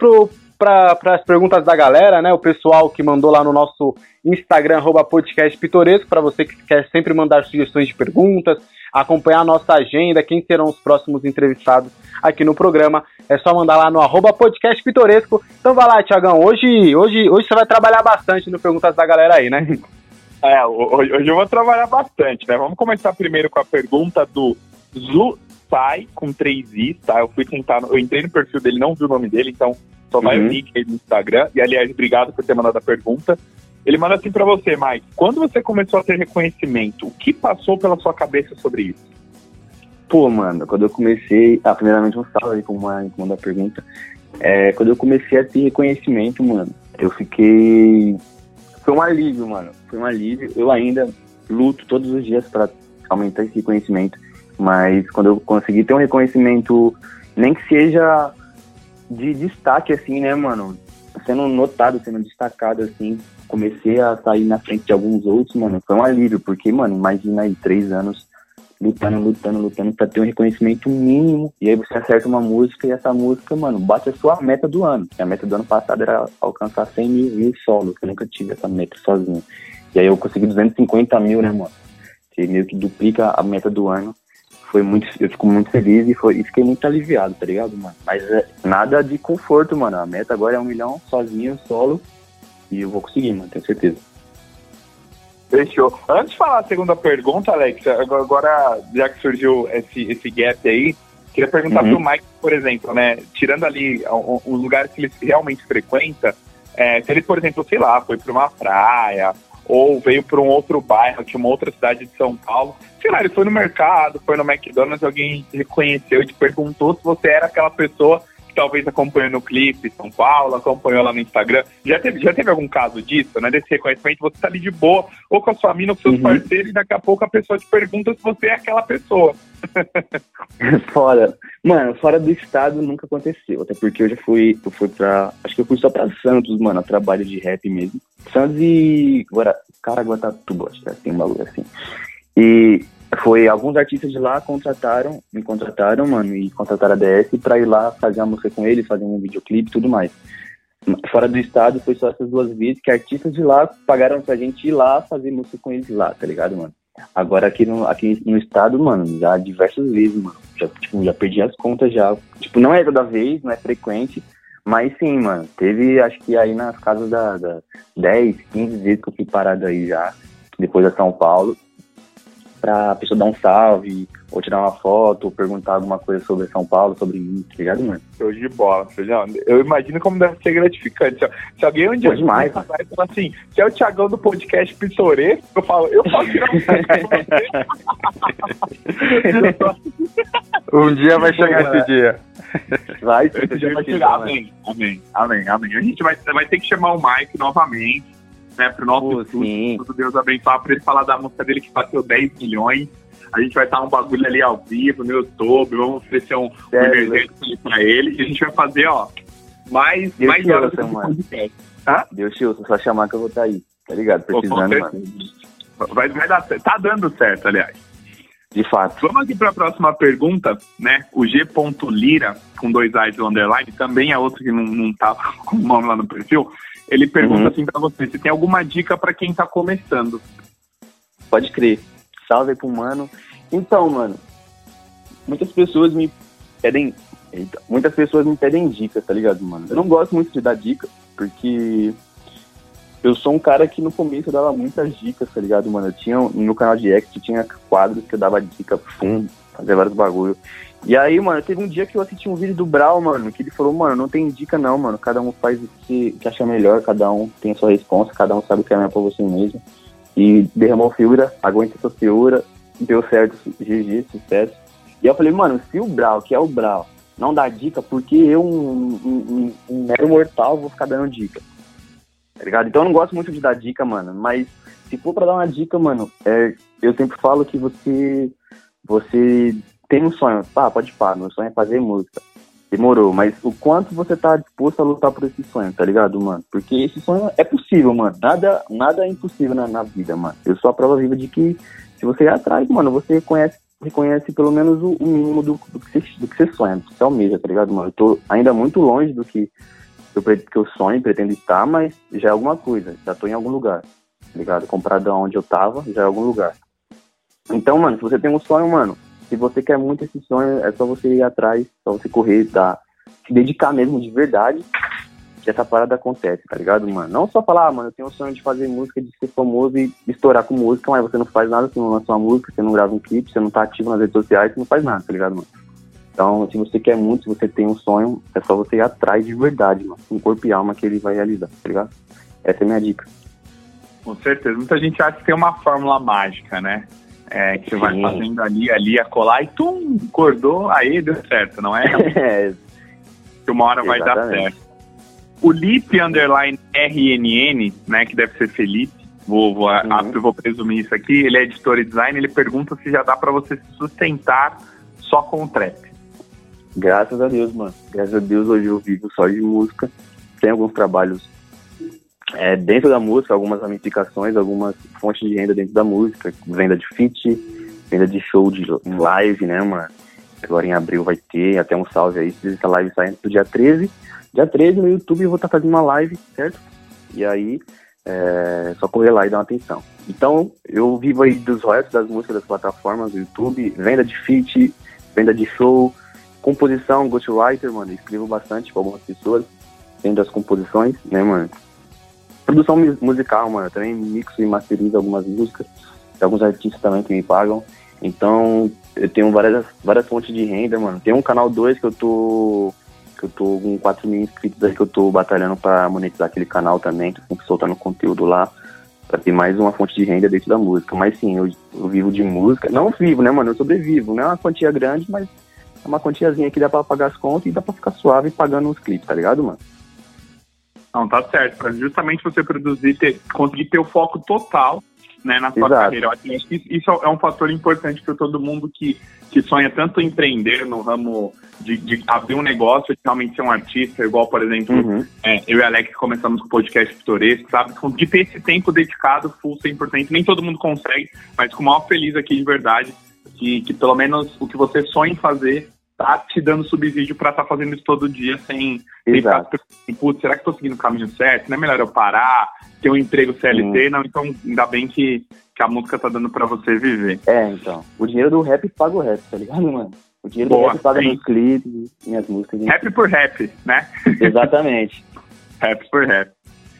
para as perguntas da galera, né? O pessoal que mandou lá no nosso Instagram, arroba podcast pitoresco, para você que quer sempre mandar sugestões de perguntas, acompanhar a nossa agenda, quem serão os próximos entrevistados aqui no programa. É só mandar lá no arroba podcast pitoresco. Então vai lá, Tiagão. Hoje, hoje, hoje você vai trabalhar bastante no Perguntas da Galera aí, né? É, hoje eu vou trabalhar bastante, né? Vamos começar primeiro com a pergunta do Zu Sai, com três i, tá? Eu fui tentar, eu entrei no perfil dele, não vi o nome dele, então só vai uhum. o link aí no Instagram. E aliás, obrigado por ter mandado a pergunta. Ele manda assim para você, Mike. Quando você começou a ter reconhecimento, o que passou pela sua cabeça sobre isso? Pô, mano, quando eu comecei. Ah, primeiramente um salve aí com uma, uma pergunta. É, quando eu comecei a ter reconhecimento, mano, eu fiquei. Foi um alívio, mano. Foi um alívio. Eu ainda luto todos os dias para aumentar esse reconhecimento. Mas quando eu consegui ter um reconhecimento, nem que seja de destaque, assim, né, mano? Sendo notado, sendo destacado, assim, comecei a sair na frente de alguns outros, mano, foi um alívio, porque, mano, imagina aí, três anos lutando, lutando, lutando pra ter um reconhecimento mínimo, e aí você acerta uma música e essa música, mano, bate a sua meta do ano. A meta do ano passado era alcançar 100 mil views solo, que eu nunca tive essa meta sozinho. E aí eu consegui 250 mil, né, mano? Que meio que duplica a meta do ano. Foi muito, eu fico muito feliz e, foi, e fiquei muito aliviado, tá ligado, mano? Mas é, nada de conforto, mano. A meta agora é um milhão sozinho, solo, e eu vou conseguir, mano, tenho certeza. Fechou. Antes de falar a segunda pergunta, Alex, agora, já que surgiu esse, esse gap aí, queria perguntar uhum. pro Mike, por exemplo, né? Tirando ali os lugares que ele realmente frequenta, é, se ele, por exemplo, sei lá, foi para uma praia ou veio para um outro bairro, que uma outra cidade de São Paulo, sei lá, ele foi no mercado, foi no McDonald's, alguém reconheceu e te perguntou se você era aquela pessoa talvez acompanhou no clipe São Paulo, acompanhou lá no Instagram. Já teve, já teve algum caso disso, né? Desse reconhecimento, você tá ali de boa, ou com a sua mina, ou com seus uhum. parceiros, e daqui a pouco a pessoa te pergunta se você é aquela pessoa. fora. Mano, fora do estado nunca aconteceu. Até porque eu já fui, eu fui pra. Acho que eu fui só pra Santos, mano, a trabalho de rap mesmo. Santos e. Agora, Caraguatatuba, acho que é assim, um bagulho assim. E foi alguns artistas de lá contrataram, me contrataram, mano, e contrataram a DS pra ir lá fazer uma música com eles, fazer um videoclipe e tudo mais. Fora do estado, foi só essas duas vezes que artistas de lá pagaram pra gente ir lá fazer música com eles lá, tá ligado, mano? Agora aqui no, aqui no estado, mano, já diversas vezes, mano. Já, tipo, já perdi as contas já. Tipo, não é toda vez, não é frequente, mas sim, mano. Teve, acho que aí nas casas da, da 10, 15 vezes que eu fui parado aí já, depois da São Paulo pra pessoa dar um salve, ou tirar uma foto, ou perguntar alguma coisa sobre São Paulo, sobre mim, tá ligado, mano? Show de bola, feijão. Eu imagino como deve ser gratificante. Se, se alguém um dia Pô, demais, vai falar assim, se é o Thiagão do podcast Pissoresco, eu falo, eu posso tirar um Um dia vai chegar esse dia. Vai, esse dia vai chegar. Amém, amém, amém, amém. A gente vai, vai ter que chamar o Mike novamente né, pro nosso Pô, estúdio, Deus abençoar, para ele falar da música dele que bateu 10 milhões. A gente vai estar um bagulho ali ao vivo no YouTube, vamos oferecer um, um emergência para ele e a gente vai fazer, ó, mais, Deus mais horas podcast. Tá? Deus te ouça, só chamar que eu vou estar aí, tá ligado? Precisando, mano. Vai, vai dar certo. Tá dando certo, aliás. De fato. Vamos aqui para a próxima pergunta, né? O G. Lira, com dois A's underline, também é outro que não, não tá com o nome lá no perfil. Ele pergunta uhum. assim para você: se tem alguma dica para quem tá começando? Pode crer. Salve pro mano. Então, mano, muitas pessoas me pedem. Eita, muitas pessoas me pedem dicas, tá ligado, mano? Eu não gosto muito de dar dica, porque eu sou um cara que no começo eu dava muitas dicas, tá ligado, mano? Eu tinha, no meu canal de X, tinha quadros que eu dava dica fundo, fazia vários bagulho. E aí, mano, teve um dia que eu assisti um vídeo do Brau, mano, que ele falou, mano, não tem dica não, mano. Cada um faz o que, que acha melhor, cada um tem a sua resposta, cada um sabe o que é melhor pra você mesmo. E derramou figura, aguenta sua figura, deu certo, GG, sucesso. E eu falei, mano, se o Brau, que é o Brau, não dá dica, porque eu, um, um, um, mero mortal, vou ficar dando dica. Tá ligado? Então eu não gosto muito de dar dica, mano, mas se for pra dar uma dica, mano, é, eu sempre falo que você você tem um sonho, ah, pode falar, meu sonho é fazer música. Demorou, mas o quanto você tá disposto a lutar por esse sonho, tá ligado, mano? Porque esse sonho é possível, mano. Nada, nada é impossível na, na vida, mano. Eu sou a prova viva de que se você ir atrás, mano, você conhece, reconhece pelo menos o, o mínimo do, do, que você, do que você sonha, do que você almeja, tá ligado, mano? Eu tô ainda muito longe do que eu, que eu sonho, pretendo estar, mas já é alguma coisa. Já tô em algum lugar, tá ligado? Comparado aonde eu tava, já é algum lugar. Então, mano, se você tem um sonho, mano, se você quer muito esse sonho, é só você ir atrás, só você correr, dar, se dedicar mesmo de verdade, que essa parada acontece, tá ligado, mano? Não só falar, ah, mano, eu tenho o sonho de fazer música, de ser famoso e estourar com música, mas você não faz nada, você não lança uma música, você não grava um clipe, você não tá ativo nas redes sociais, você não faz nada, tá ligado, mano? Então, se você quer muito, se você tem um sonho, é só você ir atrás de verdade, mano. Com corpo e alma que ele vai realizar, tá ligado? Essa é a minha dica. Com certeza. Muita gente acha que tem uma fórmula mágica, né? É, que você vai fazendo ali, ali, a colar e tum, acordou, aí deu certo, não é? é. Que uma hora vai dar certo. O Lip Underline RNN, né, que deve ser Felipe, vou, vou, uhum. vou presumir isso aqui, ele é editor e design, ele pergunta se já dá para você se sustentar só com o trap. Graças a Deus, mano. Graças a Deus hoje eu vivo só de música. Tem alguns trabalhos é, dentro da música, algumas ramificações, algumas fontes de renda dentro da música, venda de feat, venda de show de, live, né, mano? Agora em abril vai ter, até um salve aí, se essa live sair no dia 13. Dia 13 no YouTube eu vou estar tá fazendo uma live, certo? E aí, é só correr lá e dar uma atenção. Então, eu vivo aí dos royalties das músicas das plataformas do YouTube, venda de feat, venda de show, composição, ghostwriter, mano, escrevo bastante com algumas pessoas, vendo as composições, né, mano? Produção musical, mano. Eu também mixo e masterizo algumas músicas. Alguns artistas também que me pagam. Então, eu tenho várias, várias fontes de renda, mano. Tem um canal 2 que eu tô. Que eu tô com 4 mil inscritos aí que eu tô batalhando pra monetizar aquele canal também. Tô soltando conteúdo lá. Pra ter mais uma fonte de renda dentro da música. Mas sim, eu, eu vivo de música. Não vivo, né, mano? Eu sobrevivo. Não é uma quantia grande, mas é uma quantiazinha que dá pra pagar as contas e dá pra ficar suave pagando os clipes, tá ligado, mano? Não, tá certo. Pra justamente você produzir, ter, conseguir ter o foco total né, na sua Exato. carreira. Eu acho que isso é um fator importante para todo mundo que, que sonha tanto empreender no ramo de, de abrir um negócio, de realmente ser um artista, igual, por exemplo, uhum. é, eu e Alex começamos com o podcast pitoresco, sabe? De ter esse tempo dedicado, full 100%. Nem todo mundo consegue, mas com o maior feliz aqui de verdade, que, que pelo menos o que você sonha em fazer tá te dando subsídio para estar tá fazendo isso todo dia sem, ficar putz, será que tô seguindo o caminho certo? Não é melhor eu parar, ter um emprego CLT? Hum. Não, então ainda bem que, que a música tá dando para você viver. É, então. O dinheiro do rap paga o rap, tá ligado, mano? O dinheiro Boa, do rap paga sim. meus clipes, minhas músicas. Rap por rap, né? Exatamente. rap por rap.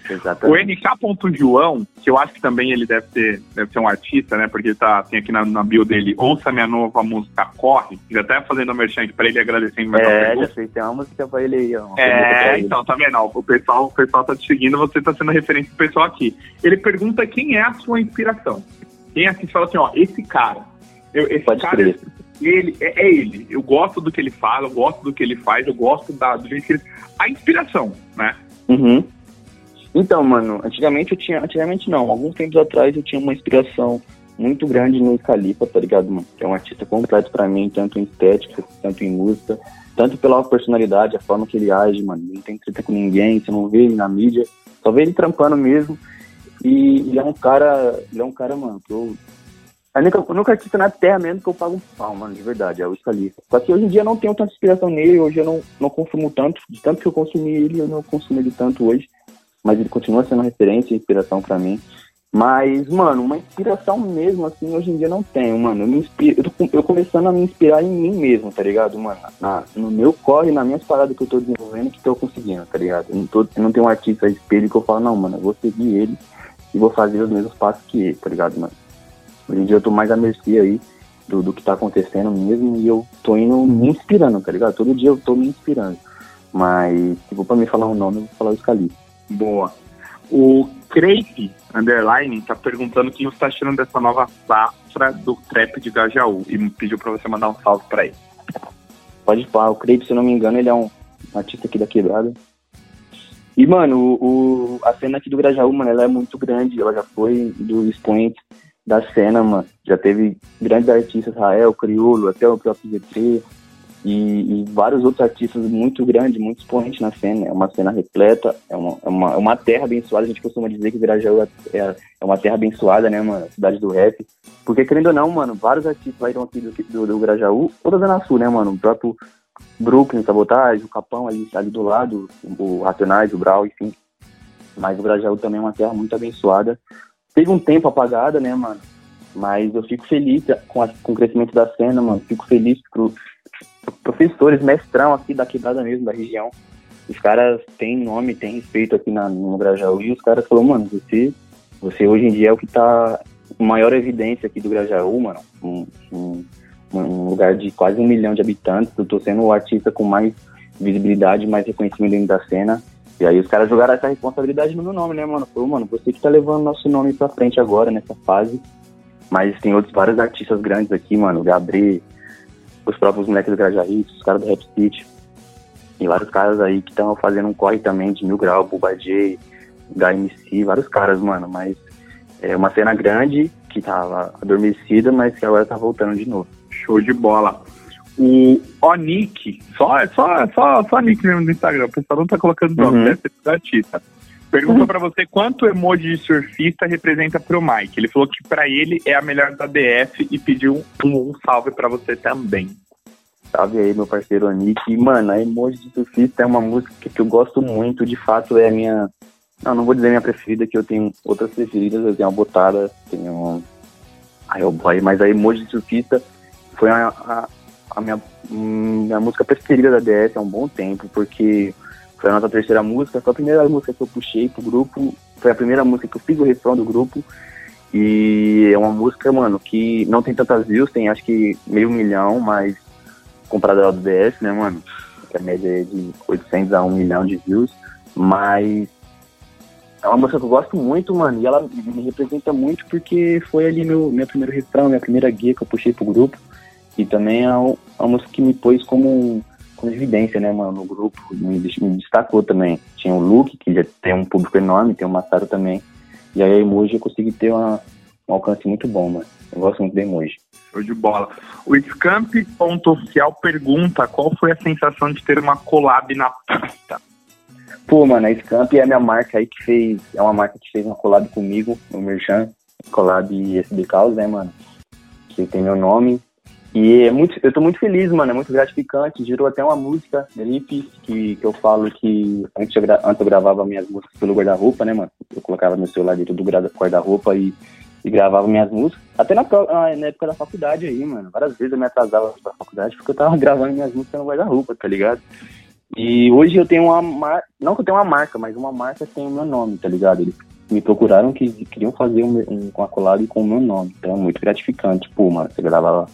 Exatamente. O NK.João, que eu acho que também ele deve ser, deve ser um artista, né? Porque tá, tem aqui na, na bio dele, ouça minha nova música Corre. Já até fazendo um merchan pra ele agradecendo mais É, já sei, tem uma música pra ele aí, ó. É, então, tá vendo? O pessoal, o pessoal tá te seguindo, você tá sendo referência pro pessoal aqui. Ele pergunta quem é a sua inspiração. Quem assiste fala assim, ó, esse cara. Eu, esse Pode cara, crer. Ele, é, é, ele. Eu gosto do que ele fala, eu gosto do que ele faz, eu gosto da, do jeito que ele. A inspiração, né? Uhum. Então, mano, antigamente eu tinha. Antigamente não, alguns tempos atrás eu tinha uma inspiração muito grande no Calipa, tá ligado, mano? Que é um artista completo para mim, tanto em estética, tanto em música, tanto pela personalidade, a forma que ele age, mano. Ele não tem treta com ninguém, você não vê ele na mídia, só vê ele trampando mesmo. E ele é um cara, ele é um cara, mano, que eu. A única, única artista na terra mesmo que eu pago um pau, mano, de verdade, é o Scalifa. Só que hoje em dia eu não tenho tanta inspiração nele, hoje eu não, não consumo tanto, de tanto que eu consumi ele, eu não consumo ele tanto hoje mas ele continua sendo referência e inspiração para mim. Mas, mano, uma inspiração mesmo, assim, hoje em dia não tenho, mano. Eu, me inspiro, eu, tô, eu começando a me inspirar em mim mesmo, tá ligado, mano? Na, no meu corre, nas minhas paradas que eu tô desenvolvendo, que tô conseguindo, tá ligado? Eu não, não tenho um artista espelho que eu falo, não, mano, eu vou seguir ele e vou fazer os mesmos passos que ele, tá ligado, mano? Hoje em dia eu tô mais à mercê aí do, do que tá acontecendo mesmo e eu tô indo me inspirando, tá ligado? Todo dia eu tô me inspirando. Mas, se for pra me falar um nome, eu vou falar o Scali. Boa. O Crepe Underline tá perguntando o que você tá achando dessa nova safra do trap de Gajaú e me pediu pra você mandar um salve pra ele. Pode falar, o Crepe, se eu não me engano, ele é um artista aqui da quebrada. E, mano, o, o, a cena aqui do Grajaú, mano, ela é muito grande, ela já foi do expoente. da cena, mano. Já teve grandes artistas, Rael, Criolo, até o próprio Z3 e, e, vários outros artistas muito grandes, muito expoentes na cena. É uma cena repleta, é uma, é uma, é uma terra abençoada. A gente costuma dizer que Grajaú é, é, é uma terra abençoada, né, mano? Cidade do rap. Porque, querendo ou não, mano, vários artistas saíram aqui do, do, do Grajaú, toda Zona Sul, né, mano? O próprio Brooklyn, Sabotagem, o Capão ali, ali do lado, o Racionais, o Brau, enfim. Mas o Grajaú também é uma terra muito abençoada. Teve um tempo apagada, né, mano? Mas eu fico feliz com, a, com o crescimento da cena, mano. Fico feliz pro, professores, mestrão aqui da quebrada mesmo, da região. Os caras têm nome, têm respeito aqui na, no Grajaú. E os caras falaram, mano, você, você hoje em dia é o que tá maior evidência aqui do Grajaú, mano. Um, um, um, lugar de quase um milhão de habitantes. Eu tô sendo o artista com mais visibilidade, mais reconhecimento dentro da cena. E aí os caras jogaram essa responsabilidade no meu nome, né, mano? Falou, mano, você que tá levando nosso nome pra frente agora, nessa fase. Mas tem outros vários artistas grandes aqui, mano. Gabriel, os próprios moleques do Grajaí, os caras do Rap City. E vários caras aí que estão fazendo um corre também de Mil Grau, Buba J, HMC, vários caras, mano. Mas é uma cena grande que tava adormecida, mas que agora tá voltando de novo. Show de bola. O Onick, só, só, só, só Nick mesmo no Instagram, o pessoal não tá colocando nome, uhum. deve ser artista. Perguntou para você quanto emoji de surfista representa pro Mike. Ele falou que para ele é a melhor da DF e pediu um, um salve para você também. Salve aí, meu parceiro Onick. E, mano, a emoji de surfista é uma música que eu gosto muito. De fato, é a minha. Não, não vou dizer minha preferida, que eu tenho outras preferidas. Eu tenho a Botada, tenho a Hellboy, mas a emoji de surfista foi a, a, a minha, minha música preferida da DF há um bom tempo, porque foi a nossa terceira música, foi a primeira música que eu puxei pro grupo, foi a primeira música que eu fiz o refrão do grupo. E é uma música, mano, que não tem tantas views, tem acho que meio milhão, mas comparado ao do DS, né, mano? Que a média é de 800 a 1 milhão de views. Mas é uma música que eu gosto muito, mano, e ela me representa muito porque foi ali meu, meu primeiro refrão, minha primeira guia que eu puxei pro grupo. E também é uma música que me pôs como com evidência, né, mano, no grupo, me, me, destacou também. Tinha o Luke, que já tem um público enorme, tem o Massaro também. E aí a Emoji eu consegui ter uma, um alcance muito bom, mano. Eu gosto muito da Emoji. Show de bola. O Scamp.oficial pergunta qual foi a sensação de ter uma collab na pista. Pô, mano, a Scamp é a minha marca aí que fez, é uma marca que fez uma collab comigo, no Merchan, collab SB Caos, né, mano? Que tem meu nome, e é muito, eu tô muito feliz, mano, é muito gratificante. Girou até uma música, Felipe, que, que eu falo que antes eu, antes eu gravava minhas músicas pelo guarda-roupa, né, mano? Eu colocava meu celular dentro do guarda-roupa e, e gravava minhas músicas. Até na, na época da faculdade aí, mano. Várias vezes eu me atrasava pra faculdade porque eu tava gravando minhas músicas no guarda-roupa, tá ligado? E hoje eu tenho uma marca, não que eu tenha uma marca, mas uma marca tem o meu nome, tá ligado? Eles me procuraram que queriam fazer um, um, uma collab com o meu nome. Então é muito gratificante. Pô, mano, você gravava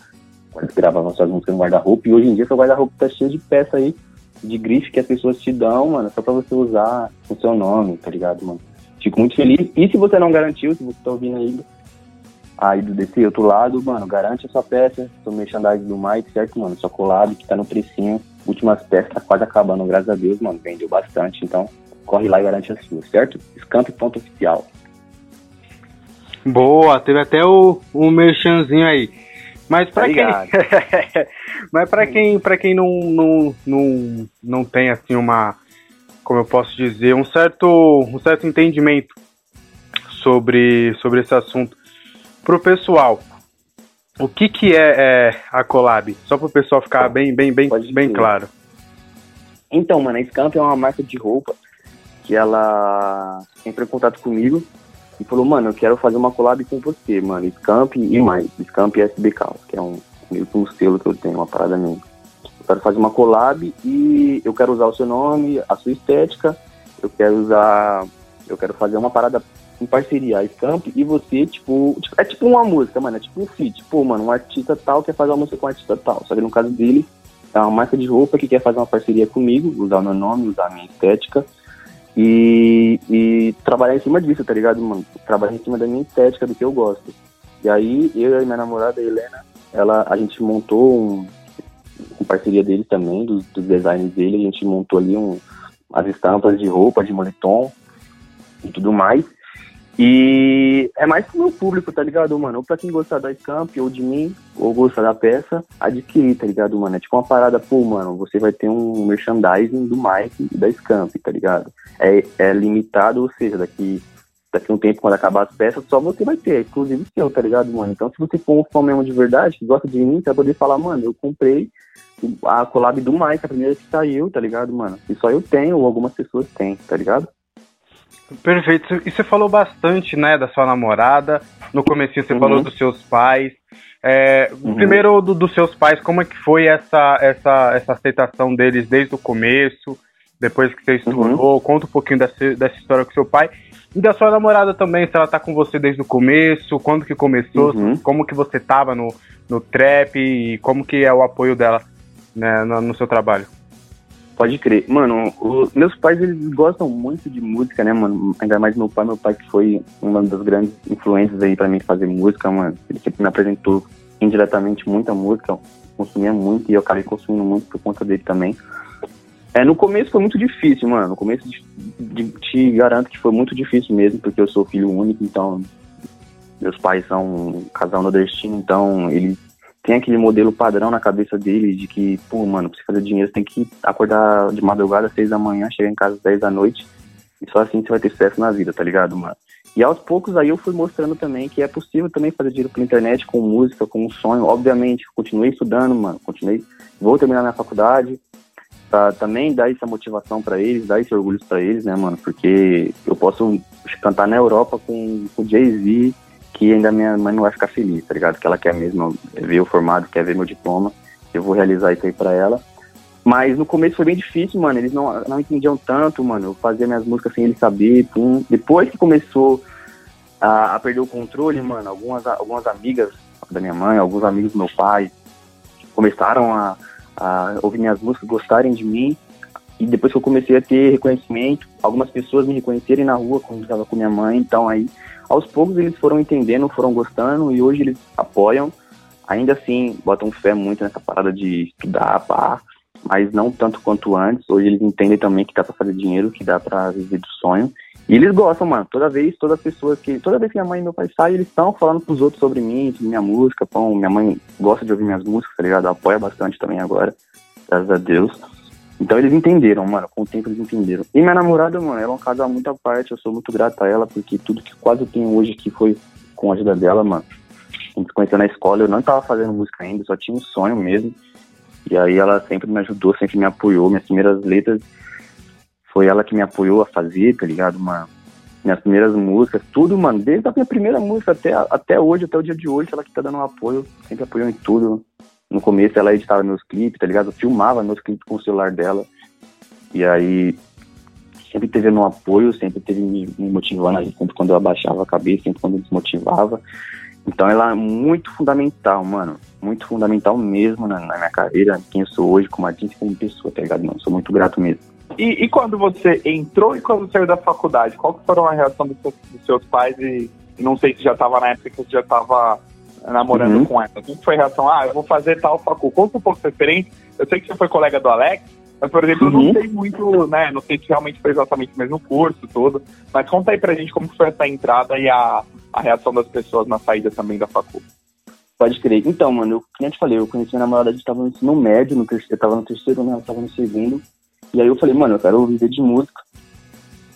gravava suas músicas no guarda-roupa. E hoje em dia seu guarda-roupa tá cheio de peça aí, de grife que as pessoas te dão, mano, só pra você usar o seu nome, tá ligado, mano? Fico muito feliz. E se você não garantiu, se você tá ouvindo aí, aí desse outro lado, mano, garante a sua peça, seu merchandising do Mike, certo, mano? Sua collab que tá no precinho. Últimas peças tá quase acabando, graças a Deus, mano. Vendeu bastante, então corre lá e garante a sua, certo? Scamp.oficial. Boa, teve até o, o merchanzinho aí. Mas para tá quem, mas para quem, para quem não, não, não, não tem assim uma, como eu posso dizer, um certo, um certo entendimento sobre, sobre esse assunto, pro pessoal, o que que é, é a collab? Só para o pessoal ficar bem, bem, bem, bem claro. Então, mano, a Scamp é uma marca de roupa que ela entrou em contato comigo e falou, mano, eu quero fazer uma collab com você, mano, Scamp e mais, Scamp e SBK, que é um meio que um selo que eu tenho, uma parada minha. Eu quero fazer uma collab e eu quero usar o seu nome, a sua estética, eu quero usar, eu quero fazer uma parada em parceria, a Scamp e você, tipo, é tipo uma música, mano, é tipo um feat, tipo, mano, um artista tal quer fazer uma música com um artista tal, só que no caso dele, é uma marca de roupa que quer fazer uma parceria comigo, usar o meu nome, usar a minha estética, e, e trabalhar em cima disso, tá ligado, mano? Trabalhar em cima da minha estética, do que eu gosto. E aí, eu e minha namorada, a Helena, ela, a gente montou um, com parceria dele também, dos, dos designs dele, a gente montou ali um, as estampas de roupa, de moletom e tudo mais. E é mais pro meu público, tá ligado, mano? Ou pra quem gostar da Scamp, ou de mim, ou gostar da peça, adquirir, tá ligado, mano? É tipo uma parada, pô, mano, você vai ter um merchandising do Mike e da Scamp, tá ligado? É, é limitado, ou seja, daqui, daqui um tempo, quando acabar as peças, só você vai ter, é exclusivo seu, tá ligado, mano? Então, se você for um fã mesmo de verdade, que gosta de mim, você vai poder falar, mano, eu comprei a collab do Mike, a primeira que saiu, tá ligado, mano? E só eu tenho, ou algumas pessoas têm, tá ligado? Perfeito. E você falou bastante, né, da sua namorada. No começo você uhum. falou dos seus pais. É, uhum. Primeiro do, dos seus pais, como é que foi essa, essa, essa aceitação deles desde o começo, depois que você estourou? Uhum. Conta um pouquinho dessa, dessa história com seu pai. E da sua namorada também, se ela tá com você desde o começo, quando que começou, uhum. como que você tava no, no trap e como que é o apoio dela né, no, no seu trabalho. Pode crer. Mano, os meus pais, eles gostam muito de música, né, mano? Ainda mais meu pai, meu pai que foi uma das grandes influências aí pra mim fazer música, mano. Ele sempre me apresentou indiretamente muita música, consumia muito e eu acabei consumindo muito por conta dele também. É, no começo foi muito difícil, mano. No começo de, de, te garanto que foi muito difícil mesmo, porque eu sou filho único, então meus pais são um casal nordestino, então eles tem aquele modelo padrão na cabeça dele de que, pô, mano, pra você fazer dinheiro, você tem que acordar de madrugada às seis da manhã, chegar em casa às dez da noite, e só assim você vai ter sucesso na vida, tá ligado, mano? E aos poucos aí eu fui mostrando também que é possível também fazer dinheiro pela internet com música, com um sonho. Obviamente, continuei estudando, mano, continuei, vou terminar minha faculdade, pra também dar essa motivação para eles, dar esse orgulho para eles, né, mano? Porque eu posso cantar na Europa com o Jay-Z, que ainda minha mãe não vai ficar feliz, tá ligado? Que ela quer mesmo ver o formado, quer ver meu diploma. Eu vou realizar isso aí pra ela. Mas no começo foi bem difícil, mano. Eles não, não entendiam tanto, mano. Eu fazia minhas músicas sem eles saber. Pum. Depois que começou a, a, perder o controle, mano, algumas, algumas amigas da minha mãe, alguns amigos do meu pai começaram a, a ouvir minhas músicas, gostarem de mim. E depois que eu comecei a ter reconhecimento, algumas pessoas me reconhecerem na rua quando eu estava com minha mãe. Então aí aos poucos eles foram entendendo, foram gostando e hoje eles apoiam. Ainda assim, botam fé muito nessa parada de estudar, pá, mas não tanto quanto antes. Hoje eles entendem também que dá pra fazer dinheiro, que dá pra viver do sonho. E eles gostam, mano. Toda vez, toda pessoa que. Toda vez que minha mãe e meu pai saem, eles estão falando pros outros sobre mim, sobre minha música. Pão. Minha mãe gosta de ouvir minhas músicas, tá ligado? Apoia bastante também agora. Graças a Deus. Então eles entenderam, mano. Com o tempo eles entenderam. E minha namorada, mano, ela é um casal muito à parte. Eu sou muito grato a ela, porque tudo que quase eu tenho hoje aqui foi com a ajuda dela, mano. A gente se conheceu na escola, eu não tava fazendo música ainda, só tinha um sonho mesmo. E aí ela sempre me ajudou, sempre me apoiou. Minhas primeiras letras foi ela que me apoiou a fazer, tá ligado, mano? Minhas primeiras músicas, tudo, mano, desde a minha primeira música até, até hoje, até o dia de hoje, ela que tá dando um apoio, sempre apoiou em tudo. No começo ela editava meus clipes, tá ligado? Eu filmava meus clipes com o celular dela. E aí sempre teve um apoio, sempre teve me, me motivando, sempre quando eu abaixava a cabeça, sempre quando eu desmotivava. Então ela é muito fundamental, mano. Muito fundamental mesmo na, na minha carreira, quem eu sou hoje como artista como pessoa, tá ligado? Não, sou muito grato mesmo. E, e, quando você entrou e quando saiu da faculdade, qual que foram a reação dos seus, dos seus pais e, não sei se já estava na época que você já estava namorando uhum. com ela. Como foi a reação? Ah, eu vou fazer tal facu. Conta um pouco sua experiência. Eu sei que você foi colega do Alex, mas, por exemplo, uhum. eu não sei muito, né? Não sei se realmente foi exatamente o mesmo curso, todo. Mas conta aí pra gente como foi essa entrada e a, a reação das pessoas na saída também da facu. Pode crer. Então, mano, eu, como eu te falei, eu conheci minha namorada, a gente tava no ensino médio, no terceiro, eu tava no terceiro, né? Ela tava no segundo. E aí eu falei, mano, eu quero viver de música.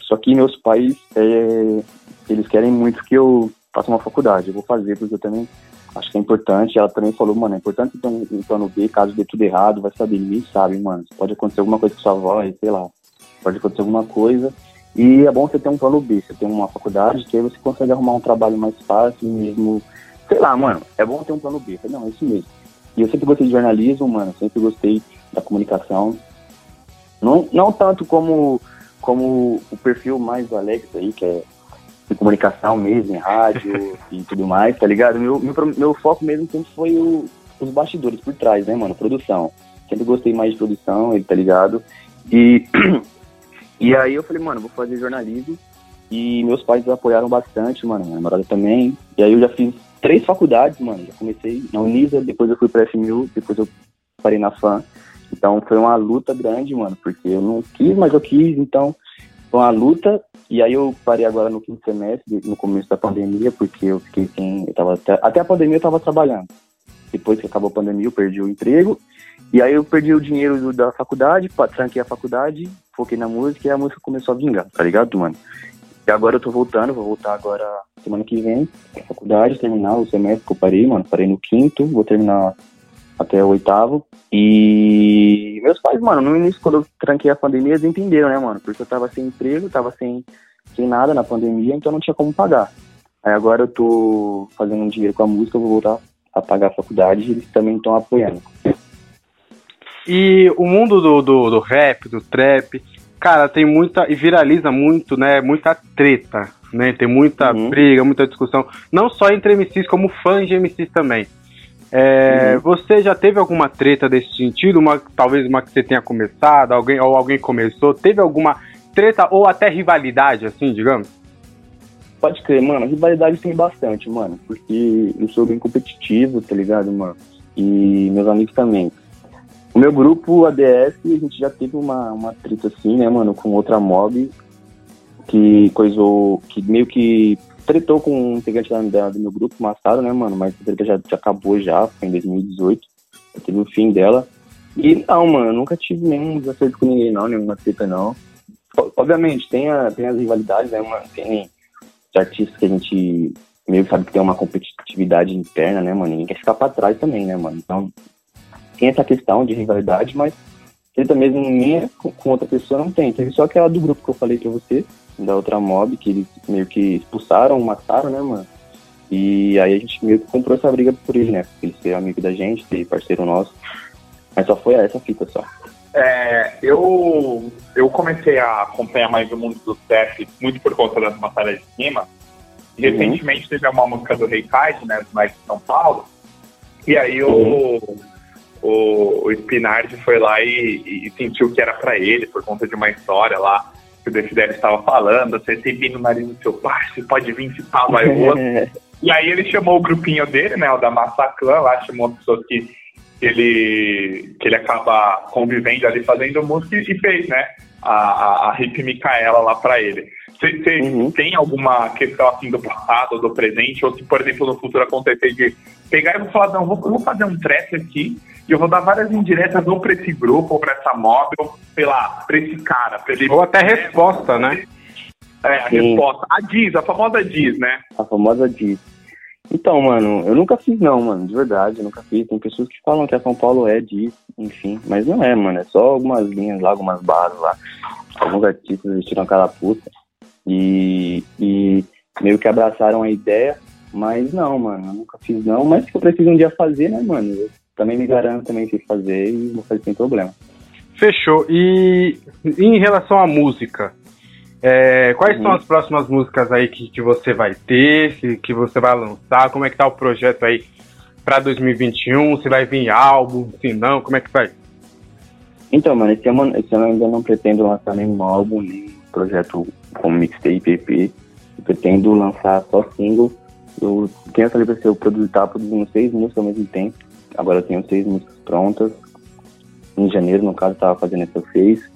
Só que meus pais, é, eles querem muito que eu faça uma faculdade. Eu vou fazer, porque eu também acho que é importante. Ela também falou, mano, é importante ter um, um plano B, caso dê tudo errado, vai saber, ninguém sabe, mano. Pode acontecer alguma coisa com sua voz, sei lá. Pode acontecer alguma coisa. E é bom você ter um plano B, você tem uma faculdade, que aí você consegue arrumar um trabalho mais fácil, mesmo. Sei lá, mano, é bom ter um plano B. Não, é isso mesmo. E eu sempre gostei de jornalismo, mano, sempre gostei da comunicação. Não, não tanto como, como o perfil mais do Alex aí, que é de comunicação mesmo, em rádio e tudo mais, tá ligado? Meu, meu, meu foco mesmo sempre foi o, os bastidores por trás, né, mano? Produção. Sempre gostei mais de produção, ele tá ligado? E, e aí eu falei, mano, vou fazer jornalismo. E meus pais apoiaram bastante, mano, minha namorada também. E aí eu já fiz três faculdades, mano. Já comecei na Unisa, depois eu fui pra FMU, depois eu parei na FAM. Então foi uma luta grande, mano, porque eu não quis, mas eu quis, então foi uma luta E aí eu parei agora no quinto semestre, no começo da pandemia, porque eu fiquei sem. Eu tava até, até a pandemia eu tava trabalhando. Depois que acabou a pandemia, eu perdi o emprego. E aí eu perdi o dinheiro da faculdade, tranquei a faculdade, foquei na música e a música começou a vingar, tá ligado, mano? E agora eu tô voltando, vou voltar agora semana que vem pra faculdade, terminar o semestre que eu parei, mano. Parei no quinto, vou terminar até o oitavo. E meus pais, mano, no início, quando eu tranquei a pandemia, eles entenderam, né, mano? Porque eu tava sem emprego, tava sem, sem nada na pandemia, então não tinha como pagar. Aí agora eu tô fazendo um dinheiro com a música, eu vou voltar a pagar a faculdade e eles também estão apoiando. E o mundo do, do, do rap, do trap, cara, tem muita. e viraliza muito, né? Muita treta, né? Tem muita uhum. briga, muita discussão. Não só entre MCs, como fãs de MCs também. É, uhum. Você já teve alguma treta desse sentido? Uma, talvez uma que você tenha começado, alguém, ou alguém começou? Teve alguma treta ou até rivalidade, assim, digamos? Pode crer, mano. Rivalidade tem bastante, mano. Porque eu sou bem competitivo, tá ligado, mano? E meus amigos também. O meu grupo, ADS, a gente já teve uma, uma treta assim, né, mano, com outra mob que coisou, que meio que tretou com um integrante da, do meu grupo, Massaro, né, mano, mas a treta já, já acabou já, foi em 2018, teve o fim dela. E não, mano, eu nunca tive nenhum desacerto com ninguém, não, nenhuma treta, não. Obviamente, tem, a, tem as rivalidades, né, mano, tem artistas que a gente meio que sabe que tem uma competitividade interna, né, mano, ninguém quer ficar pra trás também, né, mano. Então, tem essa questão de rivalidade, mas treta mesmo minha com, com outra pessoa não tem. Teve só aquela do grupo que eu falei pra você, da outra mob, que eles meio que expulsaram, mataram, né, mano? E aí a gente meio que comprou essa briga por ele, né? Ele ser amigo da gente, ser parceiro nosso. Mas só foi essa fita só. É, eu, eu comecei a acompanhar mais o mundo do trap muito por conta das batalhas de cima. Uhum. recentemente teve uma música do Rei Kaid, né, do Mike de São Paulo. E aí o, uhum o, o Spinardi foi lá e, e sentiu que era para ele, por conta de uma história lá que o Desiderio estava falando, você tem vindo no nariz do seu pai, você pode vir se pá, vai o outro. e aí ele chamou o grupinho dele, né, o da Massaclan lá, chamou pessoas que, que, ele, que ele acaba convivendo ali, fazendo música e fez, né, a, a, a Hip Micaela lá para ele. Você uhum. tem alguma questão assim do passado, do presente, ou se, por exemplo, no futuro acontecer de pegar e falar, não, vou, vou fazer um trap aqui e eu vou dar várias indiretas ou pra esse grupo, ou pra essa mob, ou, sei lá, pra esse cara. Pra ele... Ou até resposta, né? É, a Sim. resposta. A Diz, a famosa Diz, né? A famosa Diz. Então, mano, eu nunca fiz não, mano, de verdade, eu nunca fiz. Tem pessoas que falam que a São Paulo é Diz, enfim, mas não é, mano, é só algumas linhas lá, algumas barras lá. Alguns artistas vestiram aquela puta e, e meio que abraçaram a ideia, mas não, mano, eu nunca fiz não, mas se eu preciso um dia fazer, né, mano, eu também me garanto também que fazer e vou fazer sem problema. Fechou. E em relação à música, é, quais uhum. são as próximas músicas aí que, que você vai ter, que, que você vai lançar? Como é que tá o projeto aí para 2021? Se vai vir álbum, se não, como é que vai? Então, mano, esse ano, esse ano eu ainda não pretendo lançar nenhum álbum, nem projeto como mixtape, EP. Eu pretendo lançar só single. Eu tenho essa livre eu produzir, tá produzindo seis músicas ao mesmo tempo. Agora eu tenho seis músicas prontas. Em janeiro, no caso, estava fazendo essas seis.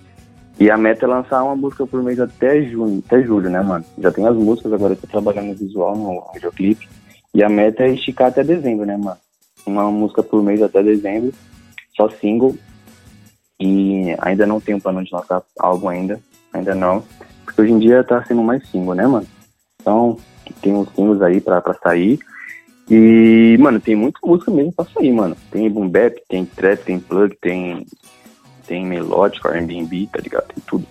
E a meta é lançar uma música por mês até junho, até julho, né, mano? Já tem as músicas, agora eu tô trabalhando no visual, no videoclipe. E a meta é esticar até dezembro, né, mano? Uma música por mês até dezembro, só single. E ainda não tenho plano de lançar álbum ainda, ainda não. Hoje em dia tá sendo mais single, né, mano? Então, tem uns singles aí pra, pra sair. E, mano, tem muita música mesmo pra sair, mano. Tem boom bap, tem trap, tem plug, tem, tem melódico, R&B, tá ligado? Tem tudo.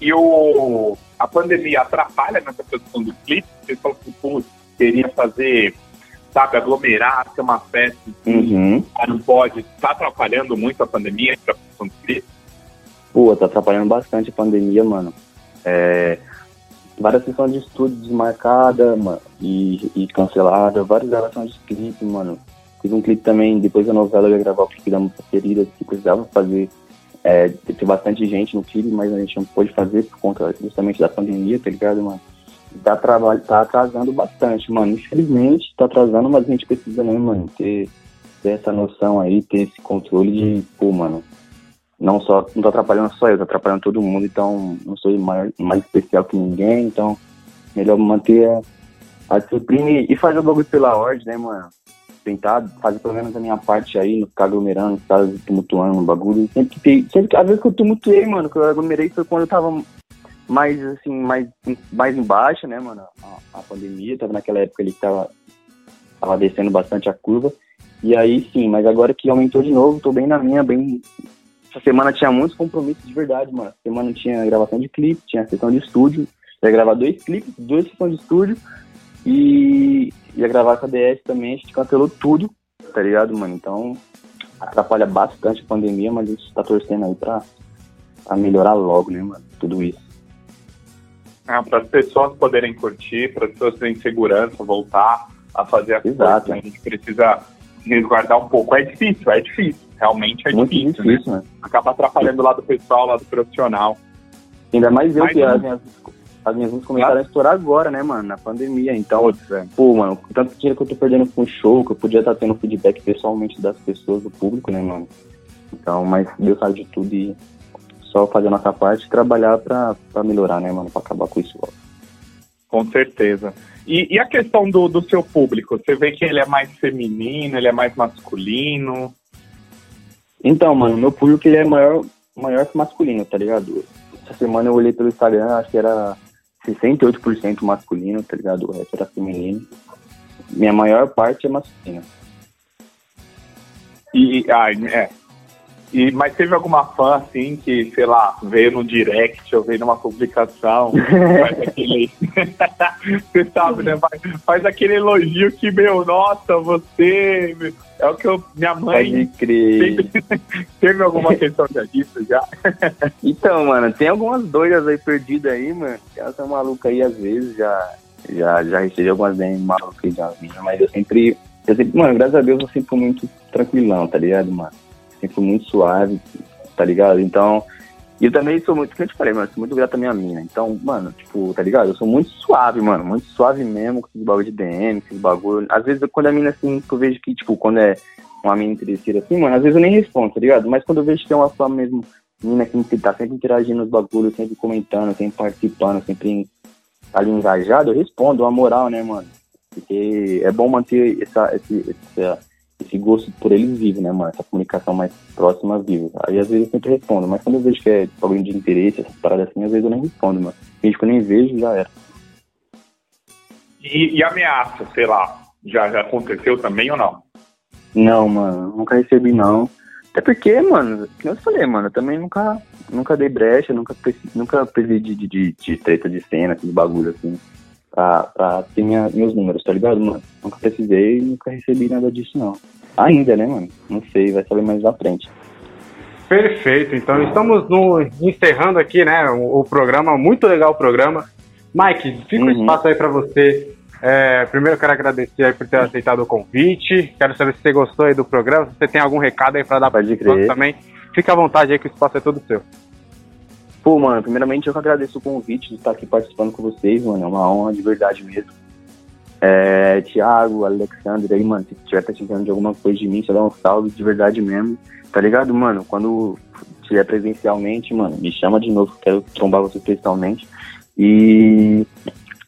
E o, a pandemia atrapalha nessa produção do clipe? Você falou que, pô, queria fazer, sabe, aglomerar, ter uma festa, uhum. não pode. Tá atrapalhando muito a pandemia pra produção do clipe? Pô, tá atrapalhando bastante a pandemia, mano. É várias sessões de estúdio desmarcadas, mano, e, e cancelada, várias gravações de clipe, mano. Fiz um clipe também, depois da novela eu ia gravar o clipe da música querida, que precisava fazer, é, ter bastante gente no clipe, mas a gente não pôde fazer por conta justamente da pandemia, tá ligado, mano? Tá, trabalho, tá atrasando bastante, mano. Infelizmente, tá atrasando, mas a gente precisa, né, mano, ter, ter essa noção aí, ter esse controle de, pô, mano, não só não tô atrapalhando só eu, tô atrapalhando todo mundo, então não sou maior, mais especial que ninguém, então melhor manter a, a disciplina e, fazer o bagulho pela ordem, né, mano? Tentar fazer pelo menos a minha parte aí, não ficar aglomerando, ficar tumultuando o bagulho. Sempre que sempre às vezes que eu tumultuei, mano, que eu aglomerei foi quando eu tava mais, assim, mais, mais embaixo, né, mano? A, a pandemia, tava naquela época que tava, tava descendo bastante a curva. E aí sim, mas agora que aumentou de novo, tô bem na minha, bem. Essa semana tinha muitos compromissos de verdade, mano. Essa semana tinha gravação de clipe, tinha sessão de estúdio. Ia gravar dois clipes, duas sessões de estúdio. E ia gravar com a DS também, a gente cancelou tudo, tá ligado, mano? Então atrapalha bastante a pandemia, mas a gente tá torcendo aí pra, pra melhorar logo, né, mano? Tudo isso. Ah, para as pessoas poderem curtir, para as pessoas terem segurança, voltar a fazer a Exato. coisa, a gente precisa resguardar um pouco. É difícil, é difícil. Realmente é Muito difícil, difícil, né? né? Acaba atrapalhando o lado pessoal, o lado profissional. Ainda mais eu Mas que as minhas, as minhas luzes começaram a estourar agora, né, mano? Na pandemia. Então, é. pô, mano, tanto dinheiro que eu tô perdendo com o show, que eu podia estar tendo feedback pessoalmente das pessoas, do público, né, mano? Então, mas Deus sabe de tudo e só fazer a nossa parte e trabalhar pra, pra melhorar, né, mano? Pra acabar com isso logo. Com certeza. E, e a questão do, do seu público? Você vê que ele é mais feminino, ele é mais masculino? Então, mano, meu público ele é maior, maior que masculino, tá ligado? Essa semana eu olhei pelo Instagram, acho que era 68% masculino, tá ligado? O resto era feminino. Minha maior parte é masculina. E, ai, é. E, mas teve alguma fã, assim, que, sei lá, veio no direct ou veio numa publicação, faz aquele... você sabe, né? Faz, faz aquele elogio que, meu, nossa, você... É o que eu... Minha mãe... Pode crer. Teve, alguma questão disso já? Então, mano, tem algumas doidas aí perdidas aí, mano. Elas são malucas aí às vezes, já, já, já recebi algumas bem malucas já mas eu sempre, eu sempre, mano, graças a Deus eu sempre fui muito tranquilão, tá ligado, mano? Sempre muito suave, tá ligado? Então, e também sou muito, como eu te falei, mano, sou muito grato à minha mina. Então, mano, tipo, tá ligado? Eu sou muito suave, mano, muito suave mesmo com esses bagulho de DM, com esses bagulho. Às vezes, quando a mina, assim, que eu vejo que, tipo, quando é uma mina interesseira assim, mano, às vezes eu nem respondo, tá ligado? Mas quando eu vejo que é uma fã mesmo menina que tá sempre interagindo nos bagulhos, sempre comentando, sempre participando, sempre ali engajado, eu respondo, uma moral, né, mano? Porque é bom manter essa, esse, essa, esse gosto por eles vivo, né, mano? Essa comunicação mais próxima viva. Aí às vezes eu sempre respondo, mas quando eu vejo que é bagulho de interesse, essas paradas assim, às vezes eu nem respondo, mano. Finge que eu nem vejo, já era. E, e ameaça, sei lá, já, já aconteceu também ou não? Não, mano, nunca recebi não. Até porque, mano, como eu falei, mano, eu também nunca, nunca dei brecha, nunca, nunca precisei de, de, de, de treta de cena, de bagulho assim, pra, pra ter minha, meus números, tá ligado, mano? Nunca precisei e nunca recebi nada disso não. Ainda, né, mano? Não sei, vai saber mais à frente. Perfeito, então estamos no, encerrando aqui, né, o, o programa, muito legal o programa. Mike, fica o Uhum. espaço aí pra você. É, primeiro eu quero agradecer aí por ter aceitado o convite. Quero saber se você gostou aí do programa, se você tem algum recado aí pra dar para também. Fica à vontade aí que o espaço é todo seu. Pô, mano, primeiramente eu que agradeço o convite de estar aqui participando com vocês, mano. É uma honra de verdade mesmo. É, Alexandre aí, mano, se tiver precisando de alguma coisa de mim, só dá um salve de verdade mesmo. Tá ligado, mano? Quando tiver presencialmente, mano, me chama de novo, quero trombar você pessoalmente. E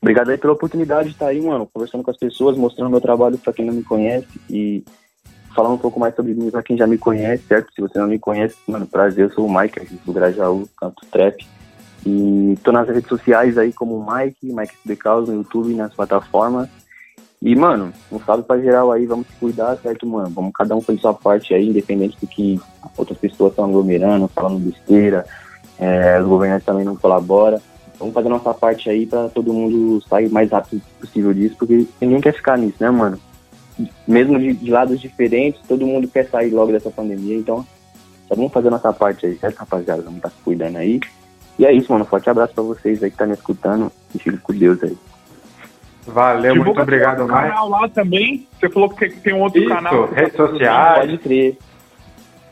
obrigado aí pela oportunidade de estar aí, mano, conversando com as pessoas, mostrando meu trabalho pra quem não me conhece e falando um pouco mais sobre mim pra quem já me conhece, certo? Se você não me conhece, mano, prazer, eu sou o Mike, aqui do Grajaú, canto trap. E tô nas redes sociais aí como Mike, Mike SB Caos, no YouTube nas plataformas. E, mano, um salve pra geral aí, vamos se cuidar, certo, mano? Vamos cada um fazer sua parte aí, independente do que outras pessoas estão aglomerando, falando besteira, é, os governantes também não colaboram. Vamos fazer nossa parte aí pra todo mundo sair o mais rápido possível disso, porque ninguém quer ficar nisso, né, mano? Mesmo de, de lados diferentes, todo mundo quer sair logo dessa pandemia, então só vamos fazer nossa parte aí, certo, rapaziada? Vamos estar se cuidando aí. E é isso, mano. Forte abraço pra vocês aí que tá me escutando e fiquem com Deus aí. Valeu, muito Divulga obrigado, seu Mike. canal lá também. Você falou que tem um outro Isso, canal. redes sociais. Pode crer.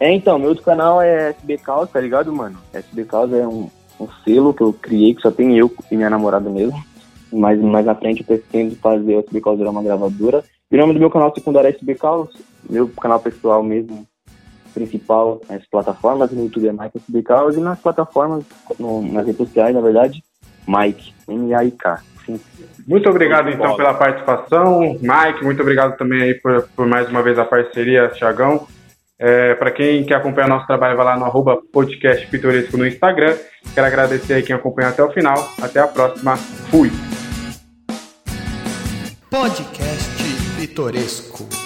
É, então, meu outro canal é SB Caos, tá ligado, mano? SB Caos é um, um selo que eu criei, que só tem eu e minha namorada mesmo. Mas mais na frente eu pretendo fazer o SB Caos virar uma gravadora. E o nome do meu canal secundário é SB Caos. Meu canal pessoal mesmo principal nas plataformas, no YouTube é Mike SB Caos e nas plataformas, no, nas redes sociais, na verdade, Mike, M-A-I-K. Muito obrigado então pela participação, Mike. Muito obrigado também aí por, por mais uma vez a parceria, Thiagão. É, para quem quer acompanhar nosso trabalho, vai lá no arroba podcast pitoresco no Instagram. Quero agradecer aí quem acompanhou até o final. Até a próxima. Fui! Podcast Pitoresco.